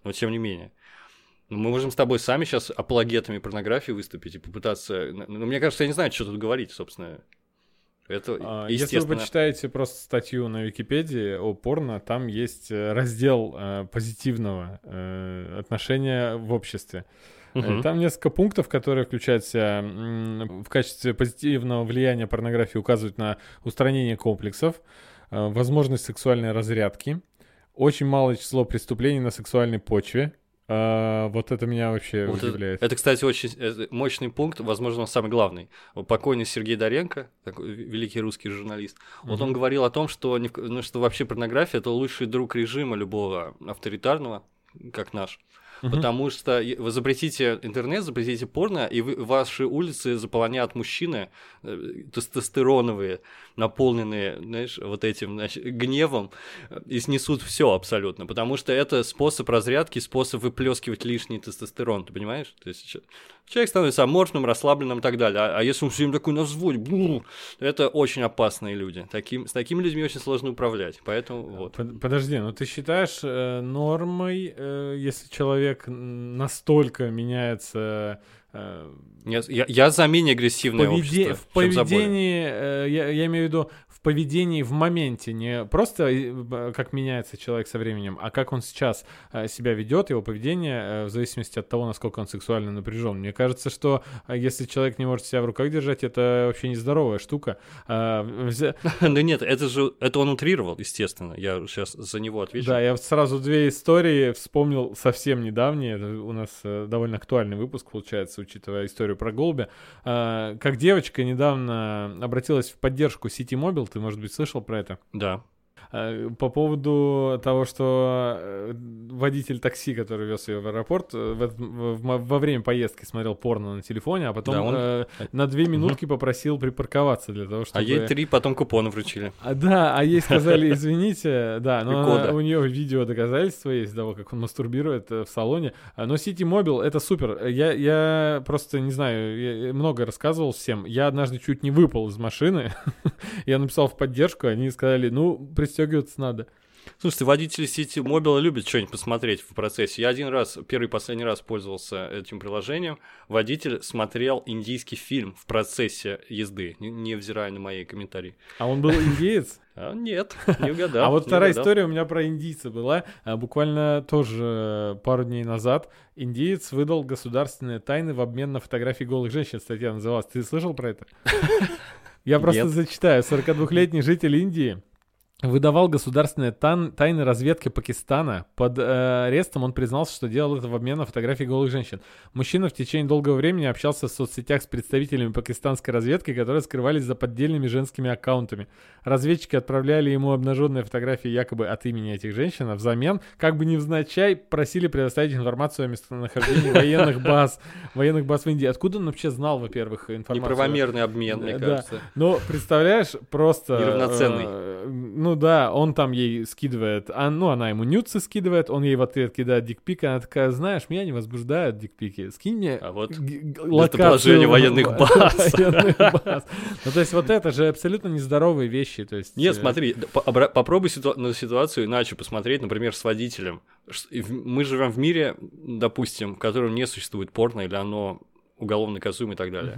но тем не менее. Ну, Мы можем с тобой сами сейчас апологетами порнографии выступить и попытаться... Ну, мне кажется, я не знаю, что тут говорить, собственно. Это А, Если вы почитаете просто статью на Википедии о порно, там есть э, раздел э, позитивного э, отношения в обществе. Угу. Там несколько пунктов, которые включают в себя в качестве позитивного влияния порнографии указывают на устранение комплексов, э, возможность сексуальной разрядки, очень малое число преступлений на сексуальной почве, а, вот это меня вообще вот удивляет. Это, это, кстати, очень это мощный пункт, возможно, он самый главный. Покойный Сергей Доренко, такой великий русский журналист, угу. вот он говорил о том, что, ну, что вообще порнография это лучший друг режима любого авторитарного, как наш. Угу. Потому что вы запретите интернет, запретите порно, и вы, ваши улицы заполонят мужчины э, тестостероновые, наполненные, знаешь, вот этим значит, гневом, и снесут все абсолютно. Потому что это способ разрядки, способ выплескивать лишний тестостерон, ты понимаешь? То есть человек становится аморфным, расслабленным и так далее. А, а если он все время такой на взводе, бру, это очень опасные люди. Таким, с такими людьми очень сложно управлять. Поэтому вот. Подожди, ну ты считаешь э, нормой, э, если человек человек настолько меняется э, я, я, я за менее агрессивное поведе... общество. В поведении, э, я, я имею в виду, поведении в моменте, не просто э, как меняется человек со временем, а как он сейчас э, себя ведет, его поведение, э, в зависимости от того, насколько он сексуально напряжен. Мне кажется, что если человек не может себя в руках держать, это вообще нездоровая штука. Ну нет, это же, это он утрировал, естественно. Я сейчас за него отвечу. Да, я сразу две истории вспомнил совсем недавние. У нас довольно актуальный выпуск получается, учитывая историю про голубя. А, как девочка недавно обратилась в поддержку City Mobile, ты, может быть, слышал про это? Да. Э, по поводу того, что э, водитель такси, который вез ее в аэропорт, э, во время поездки смотрел порно на телефоне, а потом да, он... на две минутки попросил припарковаться для того, чтобы... А ей три потом купоны вручили. А, да, а ей сказали, извините, да, но она, у нее видео доказательства есть того, как он мастурбирует в салоне. А, но City Mobile это супер. Я, я просто не знаю, я много рассказывал всем. Я однажды чуть не выпал из машины. я написал в поддержку, они сказали, ну, пристегивайтесь пристегиваться надо. Слушайте, водители сети мобила любят что-нибудь посмотреть в процессе. Я один раз, первый и последний раз пользовался этим приложением. Водитель смотрел индийский фильм в процессе езды, невзирая на мои комментарии. А он был индеец? А, нет, не угадал. А вот вторая история у меня про индийца была. А, буквально тоже пару дней назад индиец выдал государственные тайны в обмен на фотографии голых женщин. Статья называлась. Ты слышал про это? Я просто зачитаю. 42-летний житель Индии выдавал государственные тан- тайны разведки Пакистана. Под э, арестом он признался, что делал это в обмен на фотографии голых женщин. Мужчина в течение долгого времени общался в соцсетях с представителями пакистанской разведки, которые скрывались за поддельными женскими аккаунтами. Разведчики отправляли ему обнаженные фотографии якобы от имени этих женщин, а взамен, как бы невзначай, просили предоставить информацию о местонахождении военных баз, военных баз в Индии. Откуда он вообще знал, во-первых, информацию? Неправомерный обмен, мне кажется. Но представляешь, просто... Неравноценный э, ну да, он там ей скидывает, а, ну она ему нюцы скидывает, он ей в ответ кидает дикпик, она такая, знаешь, меня не возбуждают дикпики, скинь мне а вот локацию военных баз. военных баз. Ну то есть вот это же абсолютно нездоровые вещи, то есть... Нет, э, смотри, попробуй на ситуацию иначе посмотреть, например, с водителем. Мы живем в мире, допустим, в котором не существует порно, или оно уголовно наказуемо и так далее.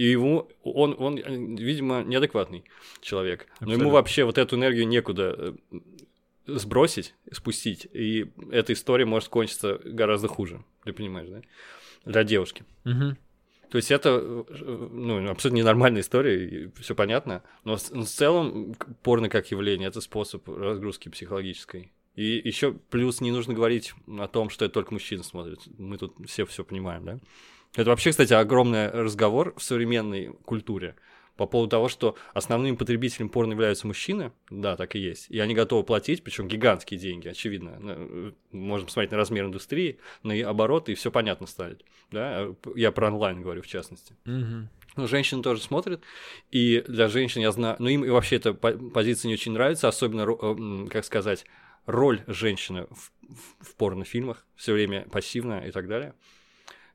И ему, он, он, видимо, неадекватный человек. Абсолютно. Но ему вообще вот эту энергию некуда э, сбросить, спустить. И эта история может кончиться гораздо хуже. Ты понимаешь, да? Для девушки. Угу. То есть это э, ну, абсолютно ненормальная история, все понятно. Но в, в целом порно как явление это способ разгрузки психологической. И еще плюс не нужно говорить о том, что это только мужчины смотрят. Мы тут все все понимаем, да? Это вообще, кстати, огромный разговор в современной культуре по поводу того, что основным потребителем порно являются мужчины, да, так и есть, и они готовы платить, причем гигантские деньги, очевидно. Э, можно посмотреть на размер индустрии, на обороты, и все понятно станет. Да? Я про онлайн говорю, в частности. Угу. Ну, женщины тоже смотрят, и для женщин я знаю, ну, им и вообще эта позиция не очень нравится, особенно, э, как сказать, роль женщины в, в порнофильмах, все время пассивная и так далее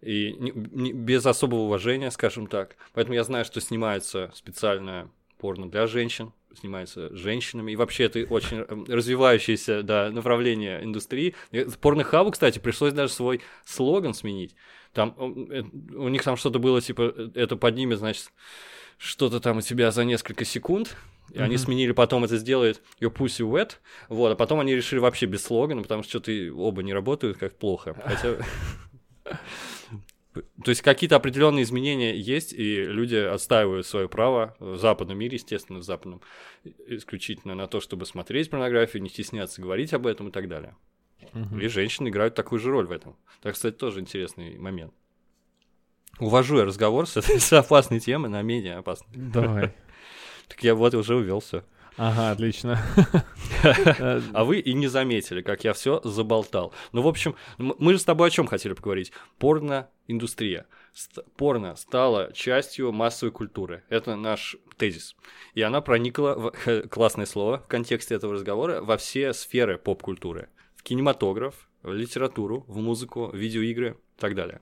и не, не, без особого уважения, скажем так. Поэтому я знаю, что снимается специальное порно для женщин, снимается женщинами, и вообще это очень эм, развивающееся да, направление индустрии. Порнохабу, кстати, пришлось даже свой слоган сменить. Там э, у них там что-то было типа э, это поднимет, значит, что-то там у тебя за несколько секунд, и mm-hmm. они сменили потом это сделает Your Pussy Wet, вот, а потом они решили вообще без слогана, потому что что-то оба не работают как плохо. Хотя То есть какие-то определенные изменения есть, и люди отстаивают свое право в западном мире, естественно, в западном, исключительно на то, чтобы смотреть порнографию, не стесняться говорить об этом и так далее. Угу. И женщины играют такую же роль в этом. Так, кстати, тоже интересный момент. Увожу я разговор с этой с опасной темы на менее опасной. Давай. Так я вот уже увел все. Ага, отлично. А вы и не заметили, как я все заболтал. Ну, в общем, мы же с тобой о чем хотели поговорить? Порно-индустрия. Порно стала частью массовой культуры. Это наш тезис. И она проникла, в, классное слово в контексте этого разговора, во все сферы поп-культуры. В кинематограф, в литературу, в музыку, в видеоигры и так далее.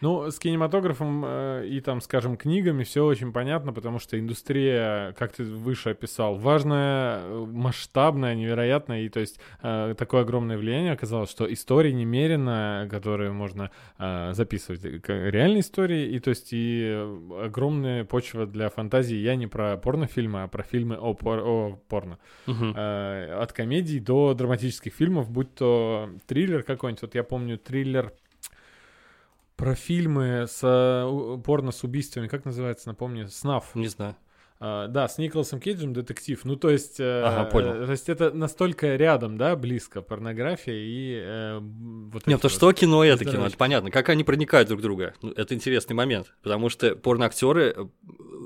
Ну, с кинематографом э, и там, скажем, книгами все очень понятно, потому что индустрия, как ты выше описал, важная, э, масштабная, невероятная, и то есть э, такое огромное влияние оказалось, что истории немерено, которые можно э, записывать, реальные истории, и то есть и огромная почва для фантазии. Я не про порнофильмы, а про фильмы о, пор о порно. Угу. Э, от комедий до драматических фильмов, будь то триллер какой-нибудь. Вот я помню триллер про фильмы с э, порно с убийствами, как называется, напомни, «Снаф». Не знаю. Uh, да, с Николасом Кейджем детектив. Ну, то есть, ага, понял. Э, то есть это настолько рядом, да, близко порнография и э, вот. Нет, потому что кино это кино, это понятно. Как они проникают друг в друга? Ну, это интересный момент, потому что порноактеры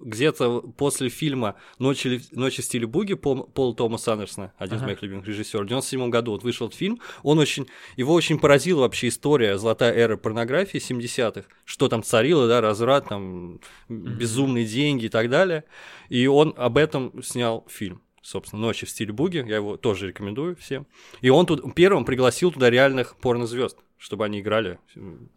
где-то после фильма «Ночи, Ночи в стиле буги» Пол, Пол Томаса Андерсона, один ага. из моих любимых режиссеров, в 97 году вот вышел этот фильм, он очень, его очень поразила вообще история золотая эра порнографии 70-х, что там царило, да, разврат, там, безумные деньги и так далее. И он об этом снял фильм собственно, «Ночи в стиле буги», я его тоже рекомендую всем. И он тут первым пригласил туда реальных порнозвезд чтобы они играли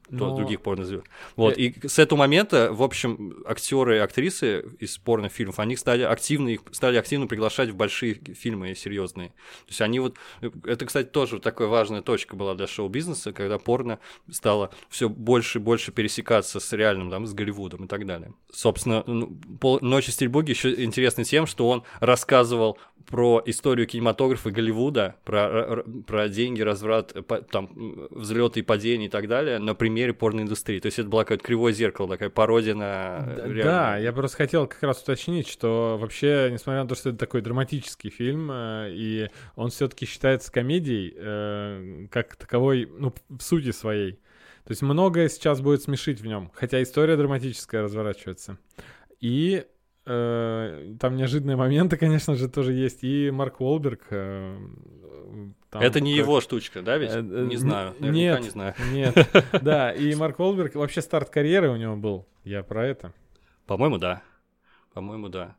Но... других порнозвезд. Вот, и с этого момента, в общем, актеры и актрисы из порнофильмов, они стали активно, их стали активно приглашать в большие фильмы серьезные. То есть они вот, это, кстати, тоже такая важная точка была для шоу-бизнеса, когда порно стало все больше и больше пересекаться с реальным, там, с Голливудом и так далее. Собственно, ну, «Ночи стрельбуги» еще интересный тем, что он рассказывал про историю кинематографа Голливуда, про, про деньги, разврат, там, взлет и падение и так далее на примере порноиндустрии. То есть это была какое-то кривое зеркало, такая пародия на да, Да, я просто хотел как раз уточнить, что вообще, несмотря на то, что это такой драматический фильм, э, и он все-таки считается комедией, э, как таковой, ну, в сути своей. То есть многое сейчас будет смешить в нем, хотя история драматическая разворачивается. И Э, там неожиданные моменты, конечно же, тоже есть. И Марк Уолберг. Э, там Это не как... его штучка, да, ведь? Э, не знаю. Нет, не знаю. Нет. Да, и Марк Уолберг, вообще старт карьеры у него был. Я про это. По-моему, да. По-моему, да.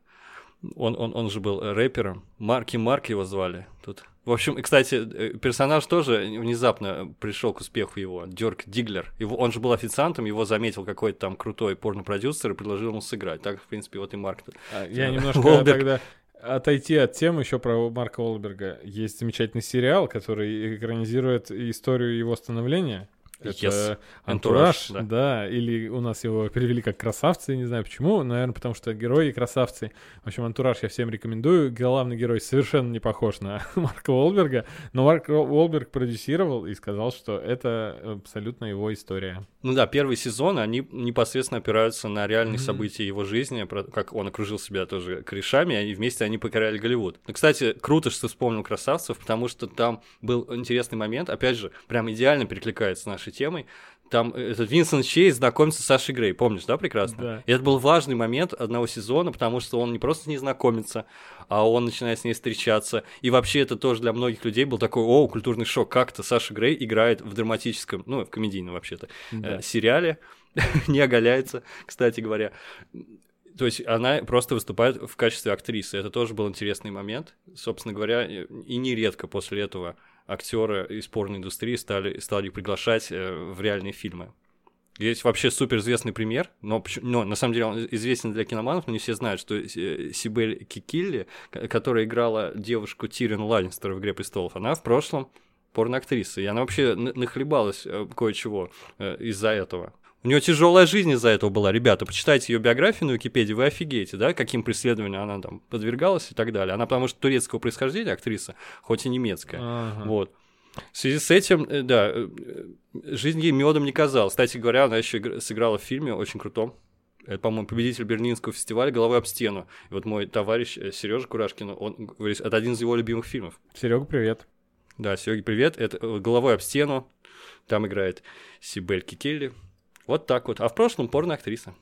Он, он, он же был рэпером. Марки Марк его звали. Тут в общем, кстати, э, персонаж тоже внезапно пришел к успеху его, Дёрк Диглер. Его, он же был официантом, его заметил какой-то там крутой порно-продюсер и предложил ему сыграть. Так, в принципе, вот и Марк. А, я немножко Волберг... тогда отойти от темы еще про Марка Уолберга. Есть замечательный сериал, который экранизирует историю его становления. Это yes. антураж, да. да, или у нас его перевели как красавцы, не знаю почему, наверное, потому что герои красавцы. В общем, антураж я всем рекомендую. Главный герой совершенно не похож на Марка Уолберга, но Марк Уолберг продюсировал и сказал, что это абсолютно его история. Ну да, первый сезон, они непосредственно опираются на реальные mm-hmm. события его жизни, как он окружил себя тоже корешами, и вместе они покоряли Голливуд. Ну, кстати, круто, что ты вспомнил красавцев, потому что там был интересный момент, опять же, прям идеально перекликается с нашей темой. Там э, этот Винсент Чейз знакомится с Сашей Грей, помнишь, да, прекрасно? Да. И это был важный момент одного сезона, потому что он не просто не знакомится, а он начинает с ней встречаться. И вообще это тоже для многих людей был такой, о, культурный шок, как-то Саша Грей играет в драматическом, ну, в комедийном вообще-то, да. э, сериале, не оголяется, кстати говоря. То есть она просто выступает в качестве актрисы. Это тоже был интересный момент. Собственно говоря, и нередко после этого актеры из порноиндустрии стали, стали приглашать э, в реальные фильмы. Есть вообще суперизвестный пример, но, но на самом деле он известен для киноманов, но не все знают, что э, Сибель Кикилли, которая играла девушку Тирин Ланнистер в «Игре престолов», она в прошлом порноактриса, и она вообще нахлебалась э, кое-чего из-за этого. У нее тяжелая жизнь из-за этого была, ребята. Почитайте ее биографию на Википедии, вы офигеете, да, каким преследованиям она там подвергалась и так далее. Она потому что турецкого происхождения актриса, хоть и немецкая. Ага. Вот. В связи с этим, э, да, э, жизнь ей медом не казалась. Кстати говоря, она еще сыграла в фильме очень крутом. Это, по-моему, победитель Берлинского фестиваля «Головой об стену». И вот мой товарищ э, Сережа Курашкин, он говорит, это один из его любимых фильмов. Серега, привет. Да, Серега, привет. Это «Головой об стену». Там играет Сибель Кикелли. Вот так вот. А в прошлом порно-актриса.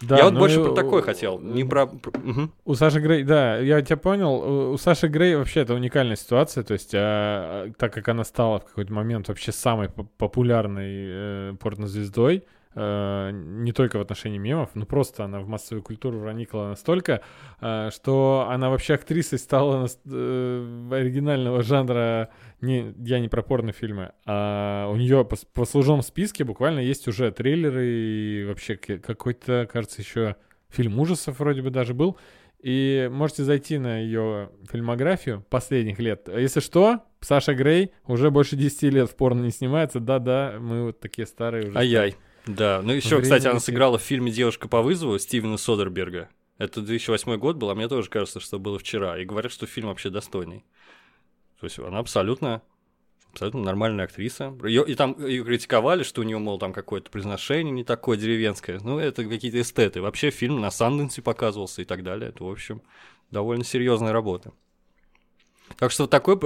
Да, я вот больше про такое хотел, не про... Угу. У Саши Грей, да, я тебя понял. У Саши Грей вообще это уникальная ситуация, то есть, а, так как она стала в какой-то момент вообще самой популярной э, порнозвездой, э, не только в отношении мемов, но просто она в массовую культуру проникла настолько, э, что она вообще актрисой стала э, оригинального жанра. Не, я не про порнофильмы, а у нее по, по списке буквально есть уже трейлеры и вообще какой-то, кажется, еще фильм ужасов вроде бы даже был. И можете зайти на ее фильмографию последних лет. Если что, Саша Грей уже больше 10 лет в порно не снимается. Да-да, мы вот такие старые уже. Ай-яй. Да, ну еще, кстати, она сыграла в фильме «Девушка по вызову» Стивена Содерберга. Это 2008 год был, а мне тоже кажется, что было вчера. И говорят, что фильм вообще достойный. То есть она абсолютно, абсолютно нормальная актриса. Её, и там ее критиковали, что у нее, мол, там какое-то произношение не такое деревенское. Ну, это какие-то эстеты. Вообще фильм на Санденсе показывался и так далее. Это, в общем, довольно серьезная работа. Так что вот такой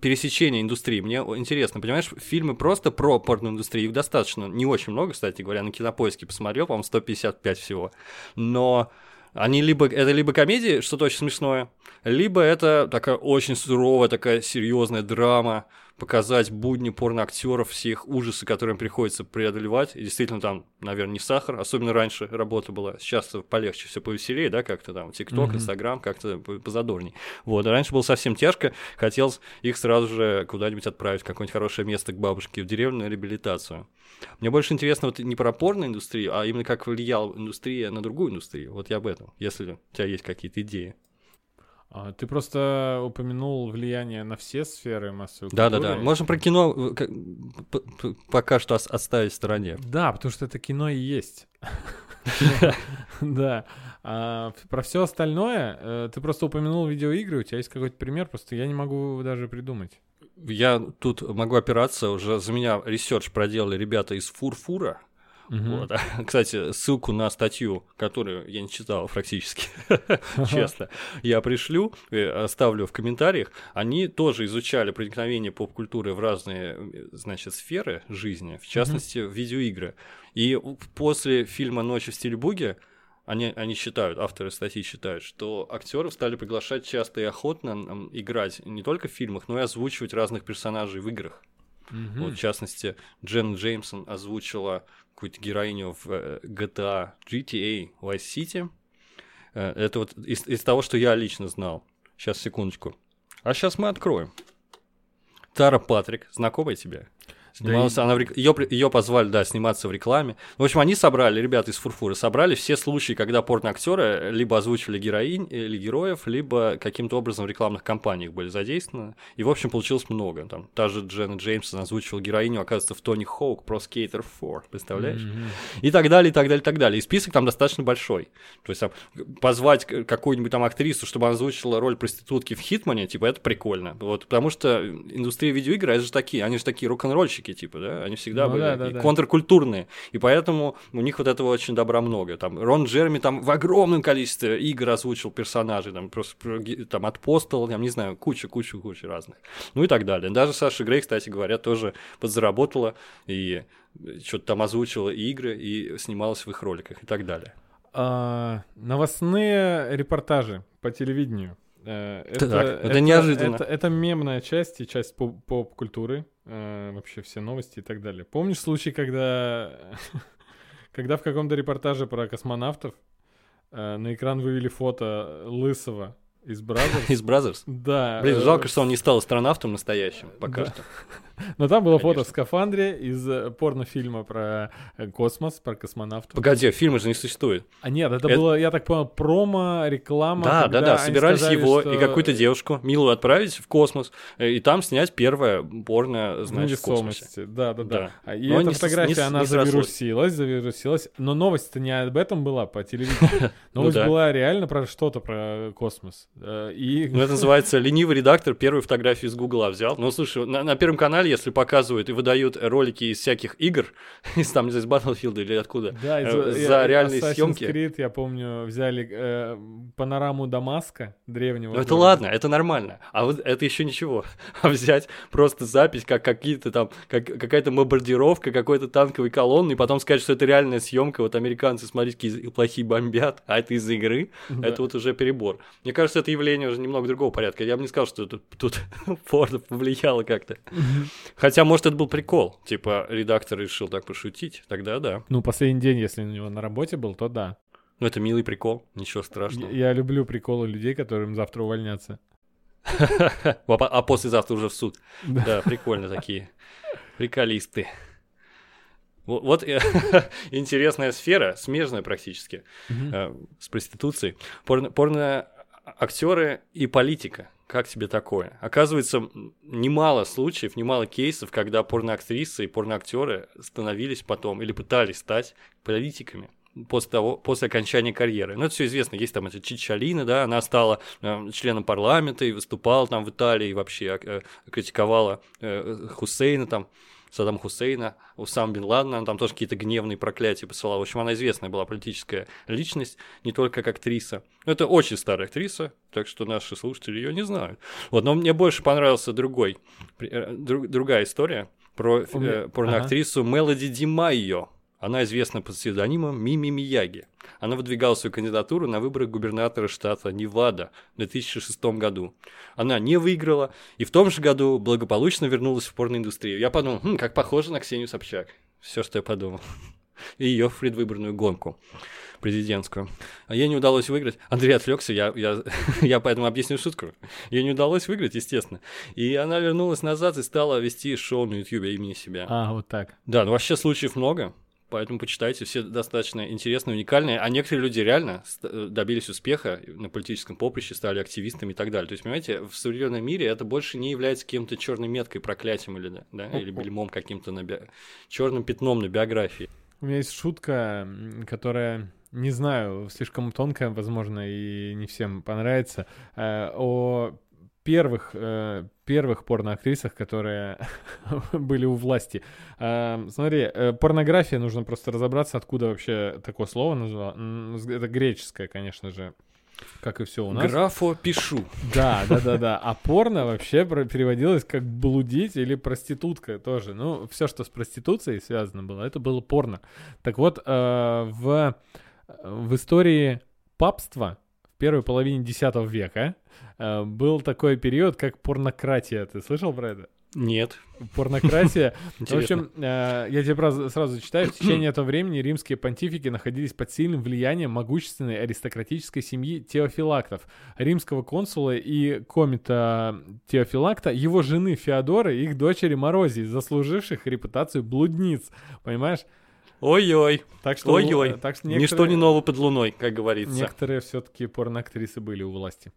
пересечение индустрии. Мне интересно, понимаешь, фильмы просто про порноиндустрию, их достаточно, не очень много, кстати говоря, на кинопоиске посмотрел, по-моему, 155 всего. Но они либо, это либо комедии, что-то очень смешное, либо это такая очень суровая, такая серьезная драма, показать будни порноактеров, все их ужасы, которые им приходится преодолевать. И действительно, там, наверное, не сахар, особенно раньше работа была. Сейчас полегче, все повеселее, да, как-то там, ТикТок, Инстаграм, как-то позадорней. Вот, а раньше было совсем тяжко, хотелось их сразу же куда-нибудь отправить, в какое-нибудь хорошее место к бабушке, в деревню на реабилитацию. Мне больше интересно вот не про порноиндустрию, а именно как влияла индустрия на другую индустрию. Вот я об этом, если у тебя есть какие-то идеи. А, ты просто упомянул влияние на все сферы массовой да, культуры. Да-да-да. Можем про кино э, пока что оставить в стороне. Да, потому что это кино и есть. Да. А про все остальное э, ты просто упомянул видеоигры. У тебя есть какой-то пример? Просто я не могу даже придумать. Я тут могу опираться, уже за меня research проделали ребята из FURFUR'а. Угу. Вот. Кстати, ссылку на статью, которую я не читал практически, честно, я пришлю, э, оставлю в комментариях. Они тоже изучали проникновение поп-культуры в разные, значит, сферы жизни, в частности, в видеоигры. И после фильма «Ночи в стиле буги» они, они считают, авторы статьи считают, что актеров стали приглашать часто и охотно играть не только в фильмах, но и озвучивать разных персонажей в играх. Mm-hmm. Вот, в частности, Джен Джеймсон озвучила какую-то героиню в э, GTA, GTA Vice City. Э, это вот из, из того, что я лично знал. Сейчас, секундочку. А сейчас мы откроем. Тара Патрик, знакомая тебе? Снималась да она в рек... ее, ее позвали, да, сниматься в рекламе. В общем, они собрали, ребята из Фурфура, собрали все случаи, когда порноактеры либо озвучивали героинь или героев, либо каким-то образом в рекламных кампаниях были задействованы. И, в общем, получилось много. Там та же Дженна Джеймсон озвучивала героиню, оказывается, в Тони Хоук, про Skater 4, представляешь? Mm-hmm. И так далее, и так далее, и так далее. И список там достаточно большой. То есть там позвать какую-нибудь там актрису, чтобы она озвучила роль проститутки в Хитмане, типа, это прикольно. Вот, потому что индустрия видеоигр, это же такие, они же такие рок-н-ролльщики, мальчики, типа, да, они всегда ну, были да, да, да. контркультурные, и поэтому у них вот этого очень добра много. Там Рон Джерми там в огромном количестве игр озвучил персонажей, там просто там от Postal, там, не знаю, куча, куча, куча разных. Ну и так далее. Даже Саша Грей, кстати говоря, тоже подзаработала и что-то там озвучила игры, и снималась в их роликах и так далее. А, новостные репортажи по телевидению. Э, это, так, это, это неожиданно. Это, это мемная часть и часть поп-культуры, э, вообще все новости и так далее. Помнишь случай, когда, когда в каком-то репортаже про космонавтов э, на экран вывели фото Лысого из Brazzers? Из Brazzers? Да. Блин, жалко, что он не стал астронавтом настоящим пока да. что. Но там было фото Конечно. в скафандре из э, порнофильма про э, космос, про космонавтов. Погоди, фильма же не существует. А нет, это, Это- было, я так понял, промо, реклама. Да, да, да, собирались сказали, его что и какую-то девушку, милую, отправить в космос, э, и там снять первое порно, значит, в космосе. Да, да, да. Да. А, И Но эта фотография, не она не завирусилась, завирусилась. Но новость-то не об этом была по телевидению. Новость Ну да. была реально про что-то, про космос. Э, И Ну, это называется ленивый редактор первую фотографию из Гугла взял. Ну, слушай, на, на Первом канале, если показывают и выдают ролики из всяких игр, из там, не знаю, из Battlefield или откуда, Да, из- э, я- за реальные Assassin's съемки. Creed, я помню, взяли э, панораму Дамаска древнего. Ну, это ладно, это нормально. А вот это еще ничего. А взять просто запись, как какие-то там, как, какая-то бомбардировка какой-то танковой колонны, и потом сказать, что это реальная съемка, вот американцы, смотрите, какие плохие бомбят, а это из игры, Да. это вот уже перебор. Мне кажется, это явление уже немного другого порядка. Я бы не сказал, что тут, тут порно повлияло как-то. Хотя, может, это был прикол. Типа, редактор решил так пошутить. Тогда да. Ну, последний день, если у него на работе был, то да. Ну, это милый прикол, ничего страшного. Я, я люблю приколы людей, которым завтра увольняться. А по- послезавтра уже в суд. Да. Прикольно такие. Приколисты. Во- Вот э, интересная сфера, смежная практически, э, с проституцией. Порно актеры и политика. Как тебе такое? Оказывается, немало случаев, немало кейсов, когда порноактрисы и порноактеры становились потом или пытались стать политиками после того, после окончания карьеры. Ну, это все известно. Есть там эта Чичалина, да, она стала э, членом парламента и выступала там в Италии, и вообще э, критиковала э, Хусейна там, Саддам Хусейна, Усам Бен Ладена, она там тоже какие-то гневные проклятия посылала. В общем, она известная была политическая личность, не только как актриса. Ну, Это очень старая актриса, так что наши слушатели ее не знают. Вот, но мне больше понравился другой, э, друг- другая история про э, порноактрису Мелоди Ди Майо. Она известна под псевдонимом Мими Мияги. Она выдвигала свою кандидатуру на выборы губернатора штата Невада в 2006 году. Она не выиграла, и в том же году благополучно вернулась в порноиндустрию. Я подумал, «Хм, как похоже на Ксению Собчак. Все, что я подумал. И ее предвыборную гонку президентскую. А ей не удалось выиграть. Андрей отвлекся, я, я, я поэтому объясню шутку. Ей не удалось выиграть, естественно. И она вернулась назад и стала вести шоу на Ютьюбе имени себя. А, вот так. Да, ну вообще случаев много, поэтому почитайте, все достаточно интересные, уникальные, а некоторые люди реально э, добились успеха на политическом поприще, стали активистами и так далее. То есть, понимаете, в современном мире это больше не является каким-то черной меткой, проклятием или, да, или бельмом каким-то на би... черным пятном на биографии. У меня есть шутка, которая, не знаю, слишком тонкая, возможно, и не всем понравится, э, о первых, э, первых порноактрисах, которые были у власти. Э, смотри, э, порнография, нужно просто разобраться, откуда вообще такое слово назвало. Это греческое, конечно же, как и все у нас. Графо пишу. Да, да, да, да. А порно вообще переводилось как блудить или проститутка тоже. Ну, все, что с проституцией связано было, это было порно. Так вот, э, в, в истории папства в первой половине X века э, был такой период, как порнократия. Ты слышал про это? Нет. Порнократия. В общем, э, я тебе сразу читаю. В течение этого времени римские понтифики находились под сильным влиянием могущественной аристократической семьи Теофилактов, римского консула и комита Теофилакта, его жены Феодоры и их дочери Морозии, заслуживших репутацию блудниц. Понимаешь? Ой-ой. Так что, Ой-ой. э, так что Ничто некоторые, не ново под луной, как говорится. некоторые все-таки порноактрисы были у власти.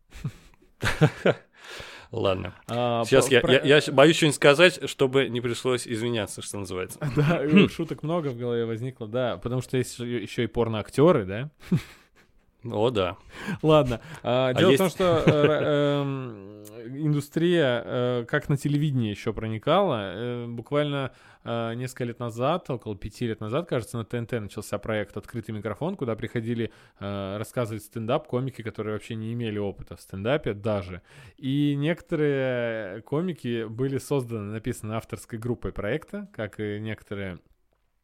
Ладно. А, Сейчас по- я, про- я, я боюсь что-нибудь сказать, чтобы не пришлось извиняться, что называется. Да, и шуток много в голове возникло, да, потому что есть еще и порноактеры, да? О, да. Ладно. а, дело есть- в том, что э, эм, индустрия э, как на телевидении еще проникала. Э, Буквально э, несколько лет назад, около пяти лет назад, кажется, на ТНТ начался проект «Открытый микрофон», куда приходили э, рассказывать стендап комики, которые вообще не имели опыта в стендапе даже. И некоторые комики были созданы, написаны авторской группой проекта, как и некоторые э,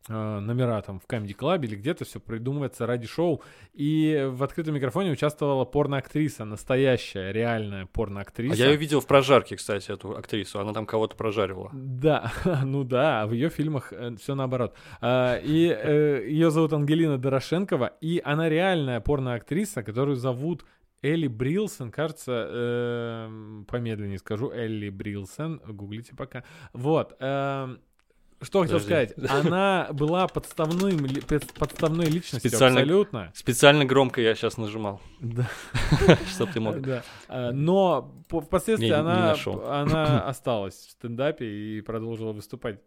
номера там в Comedy Club или где-то все придумывается ради шоу. И в открытом микрофоне участвовала порноактриса, настоящая, реальная А порноактриса. я ее видел в прожарке, кстати, эту актрису. Она там кого-то прожаривала. Да, ну да, а в ее фильмах все наоборот. А, и ее зовут Ангелина Дорошенкова, и она реальная порноактриса, которую зовут Элли Брилсон, кажется, э, помедленнее скажу, Элли Брилсон, гуглите пока. Вот, э, что хотел сказать, она была подставным, подставной личностью Специально- абсолютно. Специально громко я сейчас нажимал, Да. чтобы ты мог. Да. А, Но по- впоследствии Не- не она, нашел. она осталась в стендапе и продолжила выступать.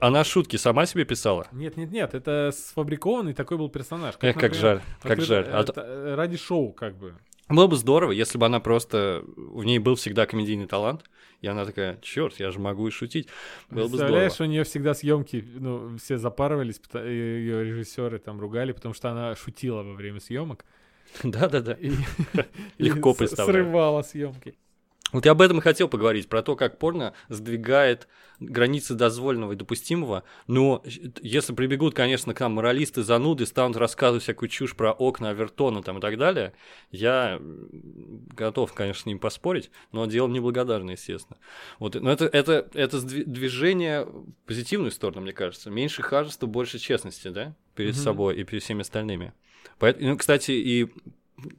Она шутки сама себе писала? Нет, нет, нет, это сфабрикованный такой был персонаж. Эх, как например, жаль, как жаль. А это, э, ради шоу, как бы. Было бы здорово, если бы она просто... В ней был всегда комедийный талант, и она такая, черт, я же могу и шутить. Было бы здорово. Представляешь, у нее всегда съемки, ну, все запарывались, ее режиссеры там ругали, потому что она шутила во время съемок Да-да-да. Легко представляю. срывала съемки. Вот я об этом и хотел поговорить, про то, как порно сдвигает границы дозволенного и допустимого. Но если прибегут, конечно, к нам моралисты, зануды, станут рассказывать всякую чушь про окна Авертона там и так далее, я готов, конечно, с ним поспорить, но дело неблагодарное, естественно. Вот, но это, это, это движение в позитивную сторону, мне кажется. Меньше хажества, больше честности, да, перед Мгм. собой и перед всеми остальными. Поэтому, ну, кстати, и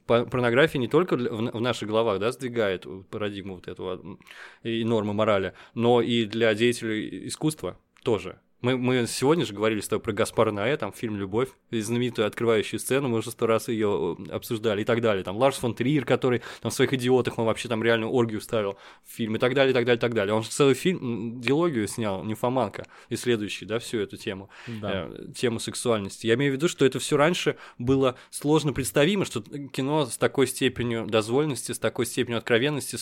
порнография не только в, на- в наших головах да, сдвигает парадигму вот этого и нормы морали, но и для деятелей искусства тоже. Мы, мы сегодня же говорили с тобой про Гаспара Ноэ, там фильм «Любовь», и знаменитую открывающую сцену, мы уже сто раз ее обсуждали и так далее. Там Ларс фон Триер, который там в своих идиотах, он вообще там реальную оргию вставил в фильм и так далее, и так далее, и так далее. Он же целый фильм, диалогию снял, «Нимфоманка», исследующий, да, всю эту тему Да. э, тему сексуальности. Я имею в виду, что это все раньше было сложно представимо, что кино с такой степенью дозволенности, с такой степенью откровенности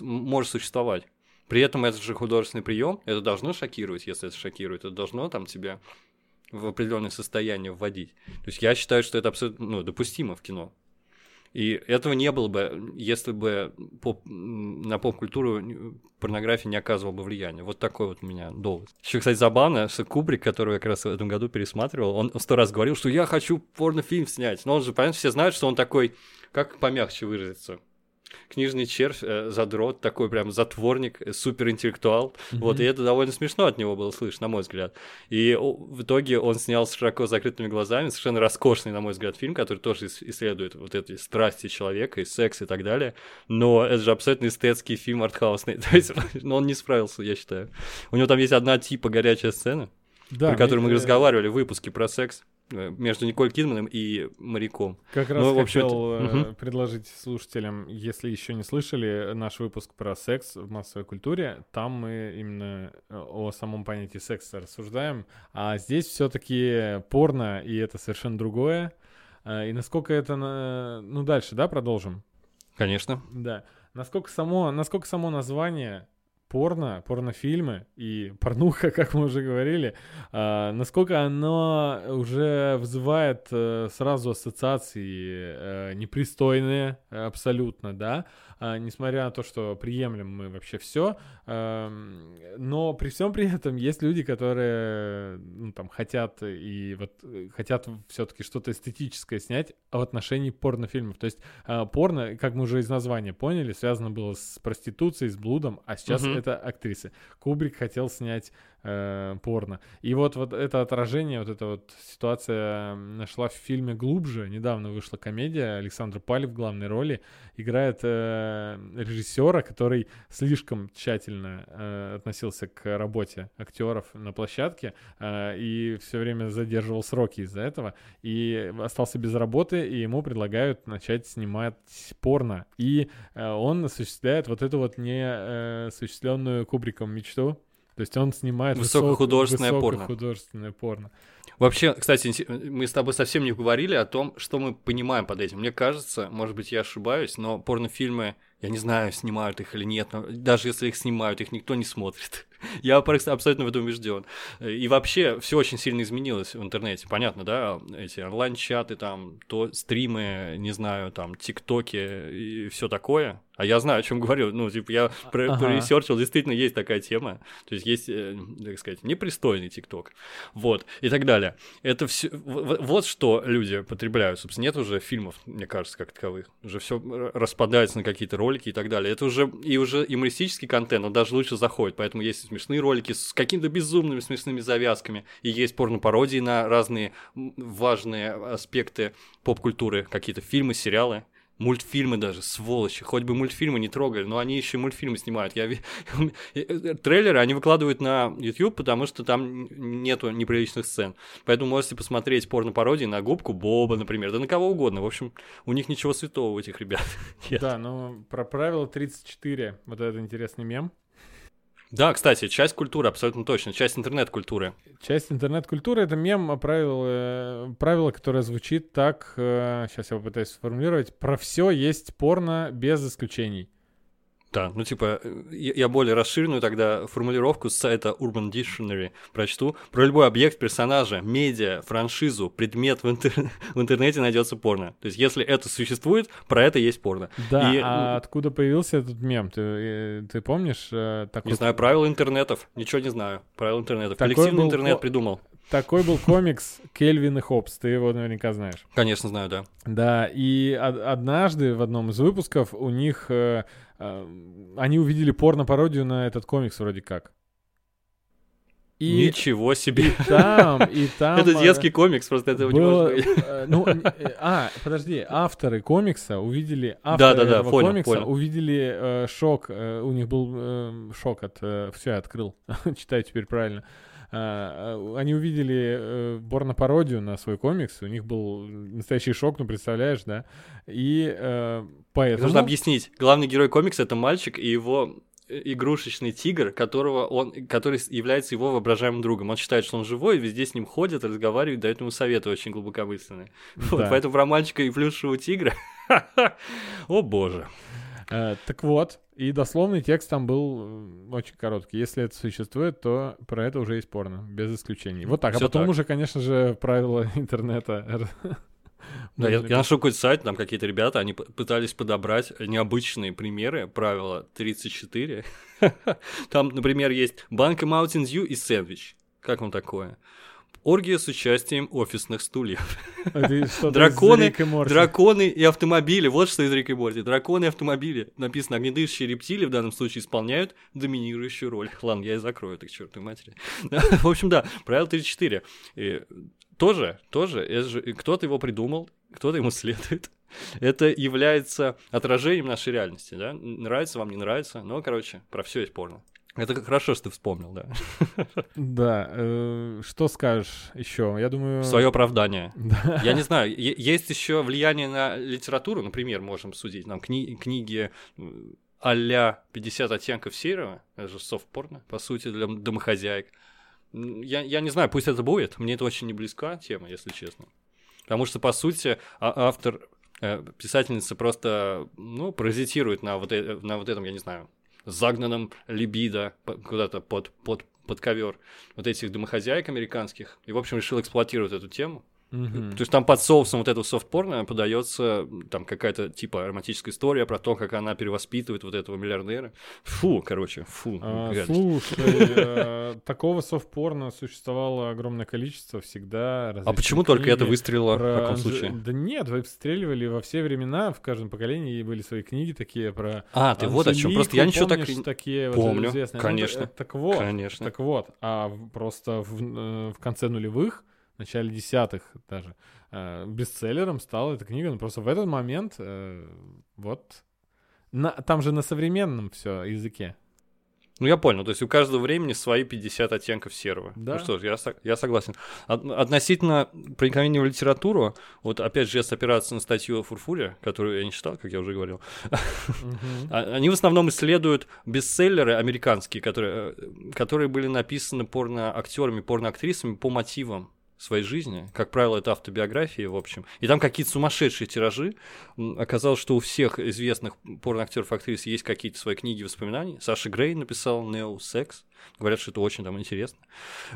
может существовать. При этом это же художественный прием, это должно шокировать, если это шокирует, это должно там тебя в определенное состояние вводить. То есть я считаю, что это абсолютно ну, допустимо в кино. И этого не было бы, если бы поп- на поп-культуру порнография не оказывала бы влияния. Вот такой вот у меня довод. Еще, кстати, забавно, что Кубрик, который я как раз в этом году пересматривал, он сто раз говорил, что я хочу порнофильм снять. Но он же, понятно, все знают, что он такой, как помягче выразиться, книжный червь, э, задрот, такой прям затворник, э, суперинтеллектуал. Вот, и это довольно смешно от него было слышно, на мой взгляд. И в итоге он снял с широко закрытыми глазами совершенно роскошный, на мой взгляд, фильм, который тоже ис- исследует вот эти страсти человека и секс и так далее. Но это же абсолютно эстетский фильм артхаусный. То есть, но он не справился, я считаю. У него там есть одна типа горячая сцена, Да, про которую мы э, разговаривали в выпуске про секс между Николь Кидманом и моряком. Как раз в общем, хотел это- э, мгм. предложить слушателям, если еще не слышали наш выпуск про секс в массовой культуре, там мы именно э, о самом понятии секса рассуждаем, а здесь все-таки порно, и это совершенно другое. Э, И насколько это, на- ну дальше, да, продолжим? Конечно. Да. Насколько само, насколько само название порно, порнофильмы и порнуха, как мы уже говорили, а, насколько оно уже вызывает э, сразу ассоциации э, непристойные абсолютно, да, несмотря на то, что приемлем мы вообще все, но при всем при этом есть люди, которые ну, там хотят и вот э, хотят все-таки что-то эстетическое снять в отношении порнофильмов. То есть а, порно, как мы уже из названия поняли, связано было с проституцией, с блудом, а сейчас Мгм. это актрисы. Кубрик хотел снять э, порно. И вот, вот это отражение, вот эта вот ситуация нашла в фильме «Глубже». Недавно вышла комедия, Александр Палев в главной роли играет э, режиссера, который слишком тщательно э, относился к работе актеров на площадке э, и все время задерживал сроки из-за этого, и остался без работы, и ему предлагают начать снимать порно. И э, он осуществляет вот эту вот неосуществленную Кубриком мечту. То есть он снимает Высокохудожественное порно. Высокохудожественное порно. Вообще, кстати, мы с тобой совсем не говорили о том, что мы понимаем под этим. Мне кажется, может быть, я ошибаюсь, но порнофильмы, я не знаю, снимают их или нет, но даже если их снимают, их никто не смотрит. Я абсолютно в этом убежден. И вообще, все очень сильно изменилось в интернете. Понятно, да? Эти онлайн-чаты, там, то стримы, не знаю, там, тиктоки и все такое. А я знаю, о чем говорю. Ну, типа, я про- Ага. поресерчил, действительно есть такая тема. То есть есть, э, так сказать, непристойный тикток. Вот, и так далее. Это все. Вот что люди потребляют. Собственно, нет уже фильмов, мне кажется, как таковых. Уже все распадается на какие-то ролики и так далее. Это уже и уже юмористический контент, он даже лучше заходит. Поэтому есть смешные ролики с какими-то безумными смешными завязками. И есть порно-пародии на разные важные аспекты поп-культуры, какие-то фильмы, сериалы. Мультфильмы даже, сволочи. Хоть бы мультфильмы не трогали, но они еще мультфильмы снимают. Я... Э, трейлеры они выкладывают на YouTube, потому что там нету неприличных сцен. Поэтому можете посмотреть порно-пародии на губку Боба, например, да на кого угодно. В общем, у них ничего святого у этих ребят. Да, ну про правило 34, вот этот интересный мем. Да, кстати, часть культуры, абсолютно точно, часть интернет-культуры. Часть интернет-культуры — это мем, правило, э, правило, которое звучит так, сейчас э, я попытаюсь сформулировать, про все есть порно без исключений. Да, ну типа, э, я более расширенную тогда формулировку с сайта Urban Dictionary прочту. Про любой объект, персонажа, медиа, франшизу, предмет в, интер... в интернете найдется порно. То есть, если это существует, про это есть порно. Да, И... а откуда появился этот мем? Ты, э, ты помнишь? Э, такой... Не знаю, правила интернетов. Ничего не знаю. Правила интернетов. Такой Коллективный был... интернет придумал. Такой был комикс Кельвин и Хопс, ты его наверняка знаешь. Конечно, знаю, да. Да, и однажды в одном из выпусков у них Э, они увидели порно-пародию на этот комикс вроде как. И, Ничего себе. И там, и там... Это детский комикс, просто этого было, не может быть. Ну, э, а, подожди, авторы комикса увидели... Авторы да, да, да, этого понял, комикса понял. увидели э, шок, э, у них был э, шок от... Э, все, я открыл, читаю теперь правильно. Они увидели uh, порно-пародию на свой комикс, у них был настоящий шок, ну, представляешь, да? И поэтому... Нужно объяснить. Главный герой комикса — это мальчик, и его игрушечный тигр, которого он, который является его воображаемым другом. Он считает, что он живой, везде с ним ходит, разговаривает, дает ему советы очень глубокомысленные. Да. Вот, поэтому про мальчика и плюшевого тигра. О боже. Э, так вот, и дословный текст там был э, очень короткий. Если это существует, то про это уже есть порно, без исключений. Вот так. Всё а потом так. уже, конечно же, правила интернета. Да, я, я нашел какой-то сайт, там какие-то ребята, они пытались подобрать необычные примеры, правила 34. Там, например, есть банка Mountain Dew и сэндвич. Как вам такое? Оргия с участием офисных стульев. Драконы, драконы и автомобили. Вот что из Рик и Морти. Драконы и автомобили. Написано, огнедышащие рептилии в данном случае исполняют доминирующую роль. Ладно, я и закрою, так чертовой матери. В общем, да, правило 34. И тоже, тоже, кто-то его придумал, кто-то ему следует. Это является отражением нашей реальности, да? Нравится вам, не нравится, но, короче, про все есть порно. Это хорошо, что ты вспомнил, да. Да. Э, что скажешь еще? Я думаю... Свое оправдание. Я не знаю. Есть еще влияние на литературу, например, можем судить. Нам кни книги а-ля 50 оттенков серого, это же софт-порно, по сути, для домохозяек. Я, я не знаю, пусть это будет, мне это очень не близка тема, если честно. Потому что, по сути, а автор, э, писательница просто, ну, паразитирует на вот, э, на вот этом, я не знаю, загнанном либидо куда-то под, под, под ковер вот этих домохозяек американских. И, в общем, решил эксплуатировать эту тему. Mm-hmm. То есть там под соусом вот этого софт-порно подается там какая-то типа романтическая история про то, как она перевоспитывает вот этого миллиардера. Фу, короче, фу. А, слушай, э, такого софт-порно существовало огромное количество всегда. А почему только это выстрелило в каком случае? Да нет, вы встреливали во все времена, в каждом поколении были свои книги такие про А, ты вот о чем. Просто я ничего так такие помню. Конечно. Так вот, конечно. Так вот, а просто в э, конце нулевых в начале десятых даже, э, бестселлером стала эта книга. Ну, просто в этот момент э, вот... На, там же на современном все языке. Ну, я понял. То есть у каждого времени свои 50 оттенков серого. Да. Ну что ж, я, я согласен. От, относительно проникновения в литературу, вот опять же, если опираться на статью о Фурфуре, которую я не читал, как я уже говорил, они в основном исследуют бестселлеры американские, которые, э, которые были написаны порно-актерами, порно-актрисами по мотивам своей жизни. Как правило, это автобиографии, в общем. И там какие-то сумасшедшие тиражи. Оказалось, что у всех известных порноактеров, актрис есть какие-то свои книги воспоминаний. Саша Грей написал «Нео Секс». Говорят, что это очень там интересно.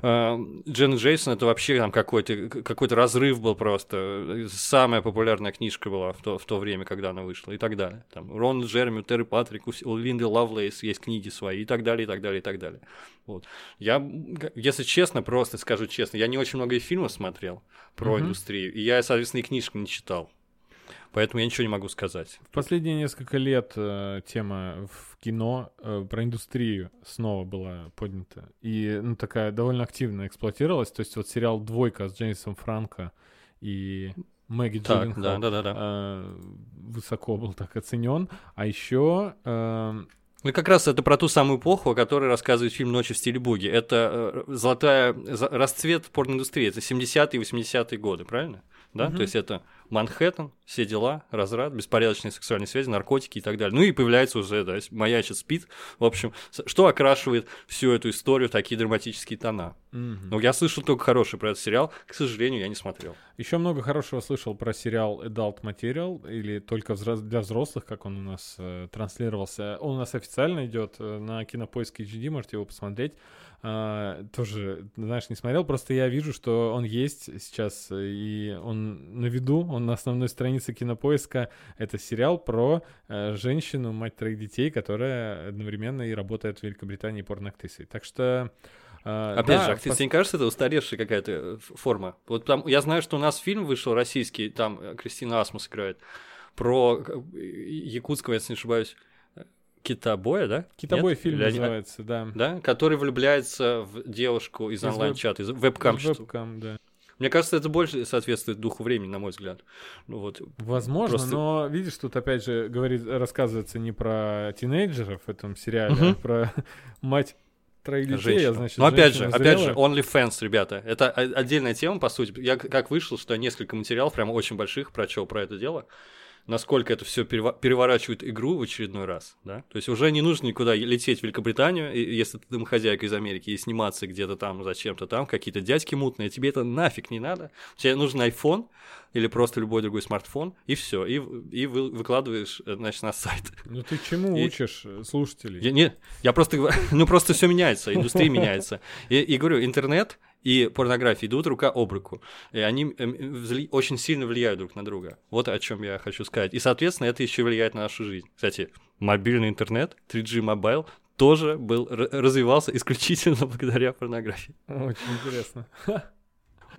А, Джен Джейсон это вообще там какой-то какой разрыв был просто. Самая популярная книжка была в то, в то время, когда она вышла и так далее. Там Рон Джерми, Терри Патрик, у Линды Лавлейс есть книги свои и так далее, и так далее, и так далее. Вот. Я, если честно, просто скажу честно, я не очень много фильмов смотрел про mm-hmm. индустрию, и я, соответственно, и книжку не читал. Поэтому я ничего не могу сказать. В последние несколько лет э, тема в кино э, про индустрию снова была поднята. И ну, такая довольно активно эксплуатировалась. То есть вот сериал «Двойка» с Джеймсом Франко и Мэгги Так, Джилленхол, да, да, да, да. э, высоко был так оценен. А еще э, Ну, как раз это про ту самую эпоху, о которой рассказывает фильм «Ночи в стиле буги». Это э, золотая... расцвет порноиндустрии. Это 70-е и 80-е годы, правильно? Да? Мгм. То есть это Манхэттен, все дела, разрад, беспорядочные сексуальные связи, наркотики и так далее. Ну и появляется уже, да, маячит спид. В общем, что окрашивает всю эту историю такие драматические тона. мгм. Ну, я слышал только хороший про этот сериал. К сожалению, я не смотрел. Еще много хорошего слышал про сериал Adult Material, или только для взрослых, как он у нас э, транслировался. Он у нас официально идет э, на кинопоиске HD, можете его посмотреть. А, тоже, знаешь, не смотрел, просто я вижу, что он есть сейчас, э, и он на виду, он на основной странице кинопоиска. Это сериал про э, женщину, мать троих детей, которая одновременно и работает в Великобритании порноактрисой. Так что... э, Опять да, же, а тебе пос- не кажется, это устаревшая какая-то э, форма? Вот там, я знаю, что у нас фильм вышел российский, там э, Кристина Асмус играет, про э, якутского, если не ошибаюсь, китобоя, да? Китобой Нет? фильм Или называется, да. Да, который влюбляется в девушку из Из онлайн-чата, из вебкамщицу. Вебкам, да. Мне кажется, это больше соответствует духу времени, на мой взгляд. Ну вот. Возможно, Просто- но видишь, тут опять же говорит, рассказывается не про тинейджеров в этом сериале, Мгм. а про мать троих детей, а значит, Но опять же, женщина опять же, зрелая. OnlyFans, ребята, это отдельная тема, по сути. Я как вышел, что я несколько материалов, прям очень больших, прочел про это дело. Насколько это все переворачивает игру в очередной раз, да? То есть уже не нужно никуда лететь в Великобританию, если ты домохозяйка из Америки, и сниматься где-то там, зачем-то там, какие-то дядьки мутные, тебе это нафиг не надо. Тебе нужен iPhone или просто любой другой смартфон, и все, и, и вы- выкладываешь, э, значит, на сайт. Ну ты чему И- учишь э, слушателей? Я, не, я просто ну просто все меняется, индустрия меняется. И, и говорю, интернет и порнография идут рука об руку. И они эм, взли- очень сильно влияют друг на друга. Вот о чем я хочу сказать. И, соответственно, это еще влияет на нашу жизнь. Кстати, мобильный интернет, 3G mobile, тоже был, развивался исключительно благодаря порнографии. Очень интересно.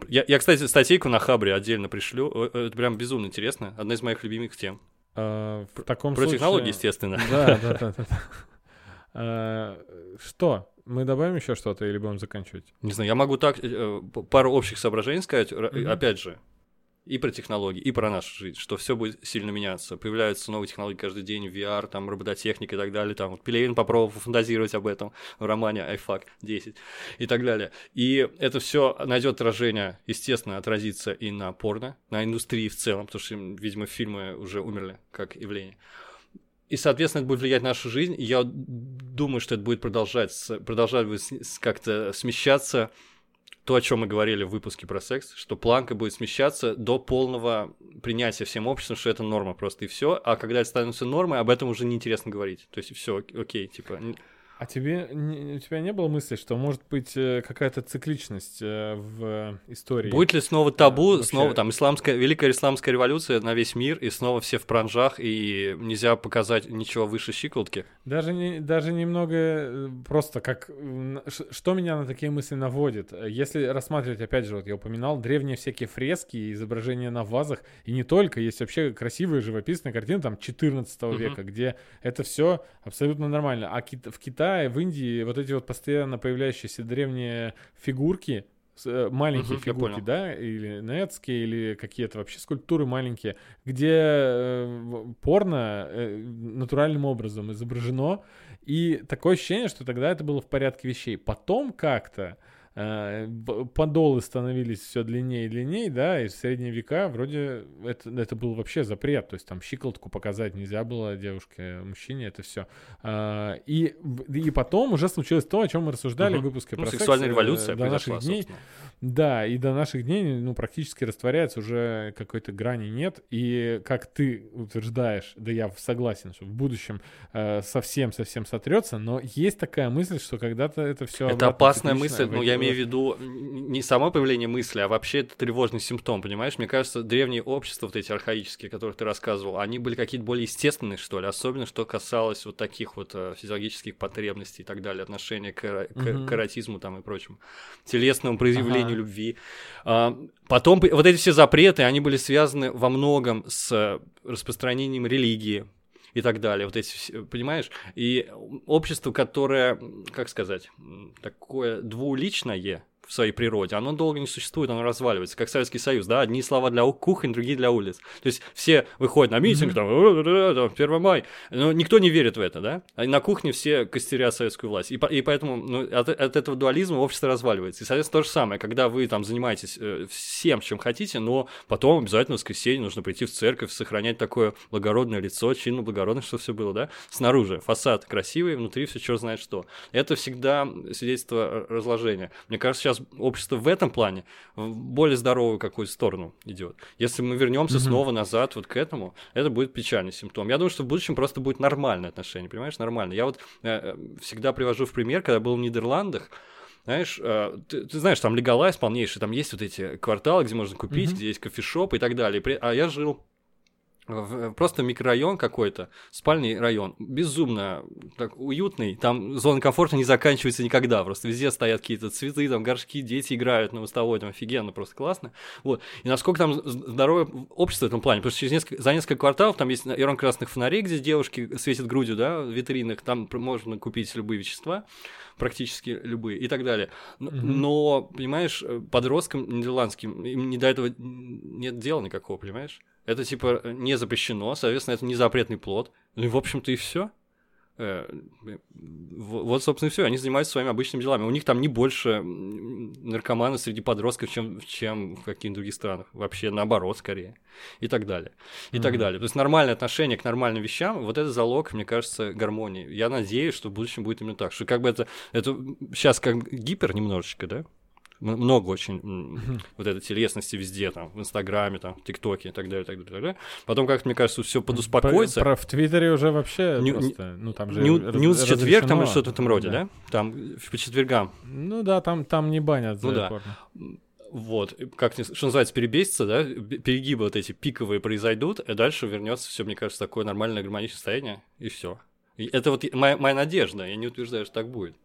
Я, я, кстати, статейку на Хабре отдельно пришлю. Э, Это прям безумно интересно. Одна из моих любимых тем. А, В таком Про случае... технологии, естественно. Да, да, да, да. да. А, Что? Мы добавим еще что-то или будем заканчивать? Не знаю, я могу так э, пару общих соображений сказать. Мгм. Опять же, и про технологии, и про нашу жизнь, что все будет сильно меняться. Появляются новые технологии каждый день, VR, там, робототехника и так далее. Там, вот Пелевин попробовал фантазировать об этом в романе iFuck 10 и так далее. И это все найдет отражение, естественно, отразится и на порно, на индустрии в целом, потому что, видимо, фильмы уже умерли как явление. И, соответственно, это будет влиять на нашу жизнь. Я думаю, что это будет продолжать, продолжать как-то смещаться то, о чем мы говорили в выпуске про секс, что планка будет смещаться до полного принятия всем обществом, что это норма просто и все. А когда это становится нормой, об этом уже неинтересно говорить. То есть все, окей, типа. А тебе у тебя не было мысли, что может быть э, какая-то цикличность э, в истории? Будет ли снова табу, вообще- снова там исламская, великая исламская революция на весь мир, и снова все в пранжах, и нельзя показать ничего выше щиколотки? Даже, не, даже немного э, просто как... Что меня на такие мысли наводит? Э, Если рассматривать, опять же, вот я упоминал, древние всякие фрески изображения на вазах, и не только, есть вообще красивые живописные картины там 14 Мгм. века, где это все абсолютно нормально. А в Китае, в Индии вот эти вот постоянно появляющиеся древние фигурки, э, маленькие я фигурки, да, или нетские, или какие-то вообще скульптуры маленькие, где э, порно э, натуральным образом изображено, и такое ощущение, что тогда это было в порядке вещей. Потом как-то э, подолы становились все длиннее и длиннее, да, и в средние века вроде это, это был вообще запрет, то есть там щиколотку показать нельзя было девушке, мужчине, это все. И, в- и потом уже случилось то, о чем мы рассуждали Мгм. в выпуске Ну, про секс, сексуальная э, революция до наших дней. собственно. Да, и до наших дней, ну, практически растворяется, уже какой-то грани нет. И как ты утверждаешь, да я согласен, что в будущем э, совсем-совсем сотрется, но есть такая мысль, что когда-то это все Это опасная мысль, но я имею в виду не само появление мысли, а вообще это тревожный симптом, понимаешь? Мне кажется, древние общества, вот эти архаические, о которых ты рассказывал, они были какие-то более естественные, что ли, особенно что касалось вот таких вот э, физиологических потребностей и так далее, отношения к, к- Мгм. к эротизму там и прочему, телесному проявлению Ага. любви. А, потом вот эти все запреты, они были связаны во многом с э, распространением религии, и так далее. Вот эти, понимаешь? И общество, которое, как сказать, такое двуличное, в своей природе, оно долго не существует, оно разваливается, как Советский Союз, да, одни слова для кухонь, другие для улиц. То есть все выходят на митинг, там, там 1 май, но никто не верит в это, да, а на кухне все костерят советскую власть. И, по, и поэтому ну, от, от этого дуализма общество разваливается. И, соответственно, то же самое, когда вы там занимаетесь э, всем, чем хотите, но потом обязательно в воскресенье нужно прийти в церковь, сохранять такое благородное лицо, чинно благородное, что все было, да, снаружи фасад красивый, внутри все черт знает что. Это всегда свидетельство разложения. Мне кажется, сейчас общество в этом плане в более здоровую какую-то сторону идет. Если мы вернемся mm-hmm. снова назад вот к этому, это будет печальный симптом. Я думаю, что в будущем просто будет нормальное отношение, понимаешь, нормально. Я вот э, всегда привожу в пример, когда был в Нидерландах, знаешь, э, ты, ты знаешь, там легалайз полнейший, там есть вот эти кварталы, где можно купить, mm-hmm. где есть кофешоп и так далее. А я жил просто микрорайон какой-то, спальный район, безумно так уютный, там зона комфорта не заканчивается никогда, просто везде стоят какие-то цветы, там горшки, дети играют на мостовой, там офигенно, просто классно, вот, и насколько там здоровое общество в этом плане, потому что через несколько, за несколько кварталов там есть район красных фонарей, где девушки светят грудью, да, в витринах, там можно купить любые вещества, практически любые и так далее. Но, mm-hmm. но понимаешь, подросткам нидерландским им не до этого нет дела никакого, понимаешь? Это типа не запрещено, соответственно, это не запретный плод. Ну и, в общем-то, и все. Э, вот, собственно, и все. Они занимаются своими обычными делами. У них там не больше наркоманов среди подростков, чем, чем в каких-то других странах. Вообще наоборот, скорее. И так далее. И mm-hmm. так далее. То есть нормальное отношение к нормальным вещам, вот это залог, мне кажется, гармонии. Я надеюсь, что в будущем будет именно так. Что как бы это, это сейчас как гипер немножечко, да? Много очень mm-hmm. вот этой телесности везде, там, в Инстаграме, там, в ТикТоке и так далее, так далее, так далее. Потом, как мне кажется, все подуспокоится. Про, про в Твиттере уже вообще Ню, просто, ну, там же Ню, раз, Ньюс четверг, там что-то в этом роде, да. да? Там по четвергам. Ну да, там, там не банят за ну, да. Вот, как что называется, перебесится, да, перегибы вот эти пиковые произойдут, и дальше вернется все, мне кажется, такое нормальное гармоничное состояние, и все. это вот моя, моя надежда, я не утверждаю, что так будет.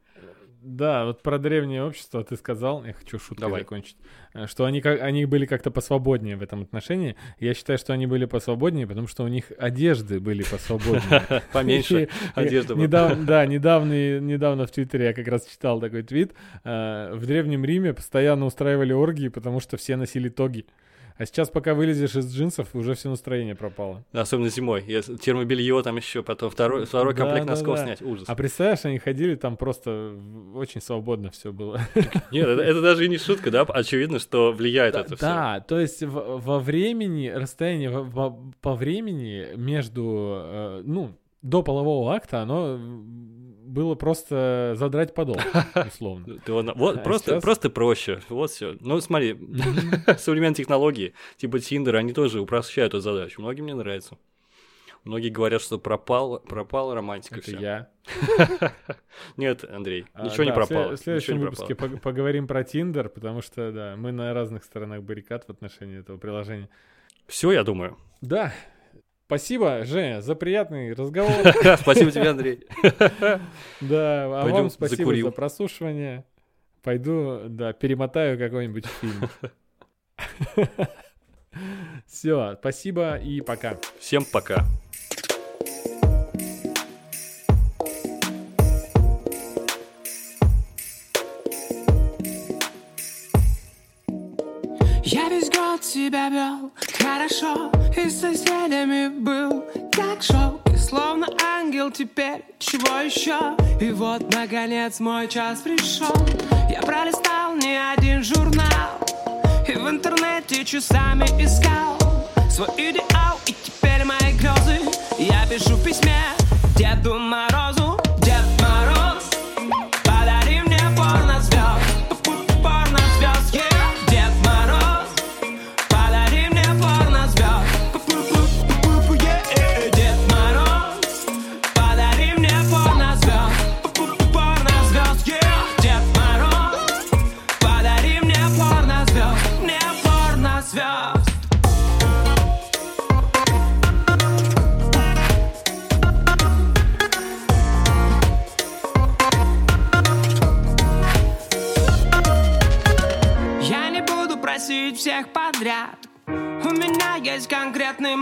Да, вот про древнее общество ты сказал, я хочу шуткой Давай. закончить, э, что они, как, они были как-то посвободнее в этом отношении. Я считаю, что они были посвободнее, потому что у них одежды были посвободнее. Поменьше одежды. Да, недавно, недавно в Твиттере я как раз читал такой твит. Э, в Древнем Риме постоянно устраивали оргии, потому что все носили тоги. А сейчас, пока вылезешь из джинсов, уже все настроение пропало. Особенно зимой. Термобелье там еще, потом второй, второй да, комплект да, носков да. снять. Ужас. А представляешь, они ходили, там просто очень свободно все было. Нет, это, это даже и не шутка, да? Очевидно, что влияет да, это все. Да, то есть в, во времени, расстояние во, во, по времени между, э, ну, до полового акта, оно было просто задрать подол, условно. Вот а просто, просто проще. Вот все. Ну, смотри, современные технологии, типа Тиндер, они тоже упрощают эту задачу. Многим мне нравится. Многие говорят, что пропал, пропала романтика. Это я. Нет, Андрей, а, ничего не пропало. В следующем выпуске поговорим про Тиндер, потому что, да, мы на разных сторонах баррикад в отношении этого приложения. Все, я думаю. Да, Спасибо, Женя, за приятный разговор. Спасибо тебе, Андрей. Да, а вам спасибо за прослушивание. Пойду, да, перемотаю какой-нибудь фильм. Все, спасибо и пока. Всем пока. Я себя вел. Хорошо И с соседями был. Как шоу И словно ангел теперь, чего еще? И вот, наконец, мой час пришел. Я пролистал не один журнал. И в интернете часами искал Свой идеал. И теперь мои грезы. Я пишу в письме Деду Морозу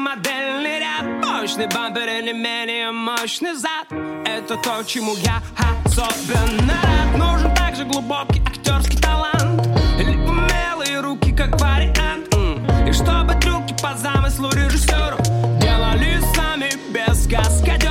модельный ряд. Мощный бампер и не менее мощный зад. Это то, чему я особенно рад. Нужен также глубокий актерский талант. Или умелые руки, как вариант. И чтобы трюки по замыслу режиссера Делали сами без каскадера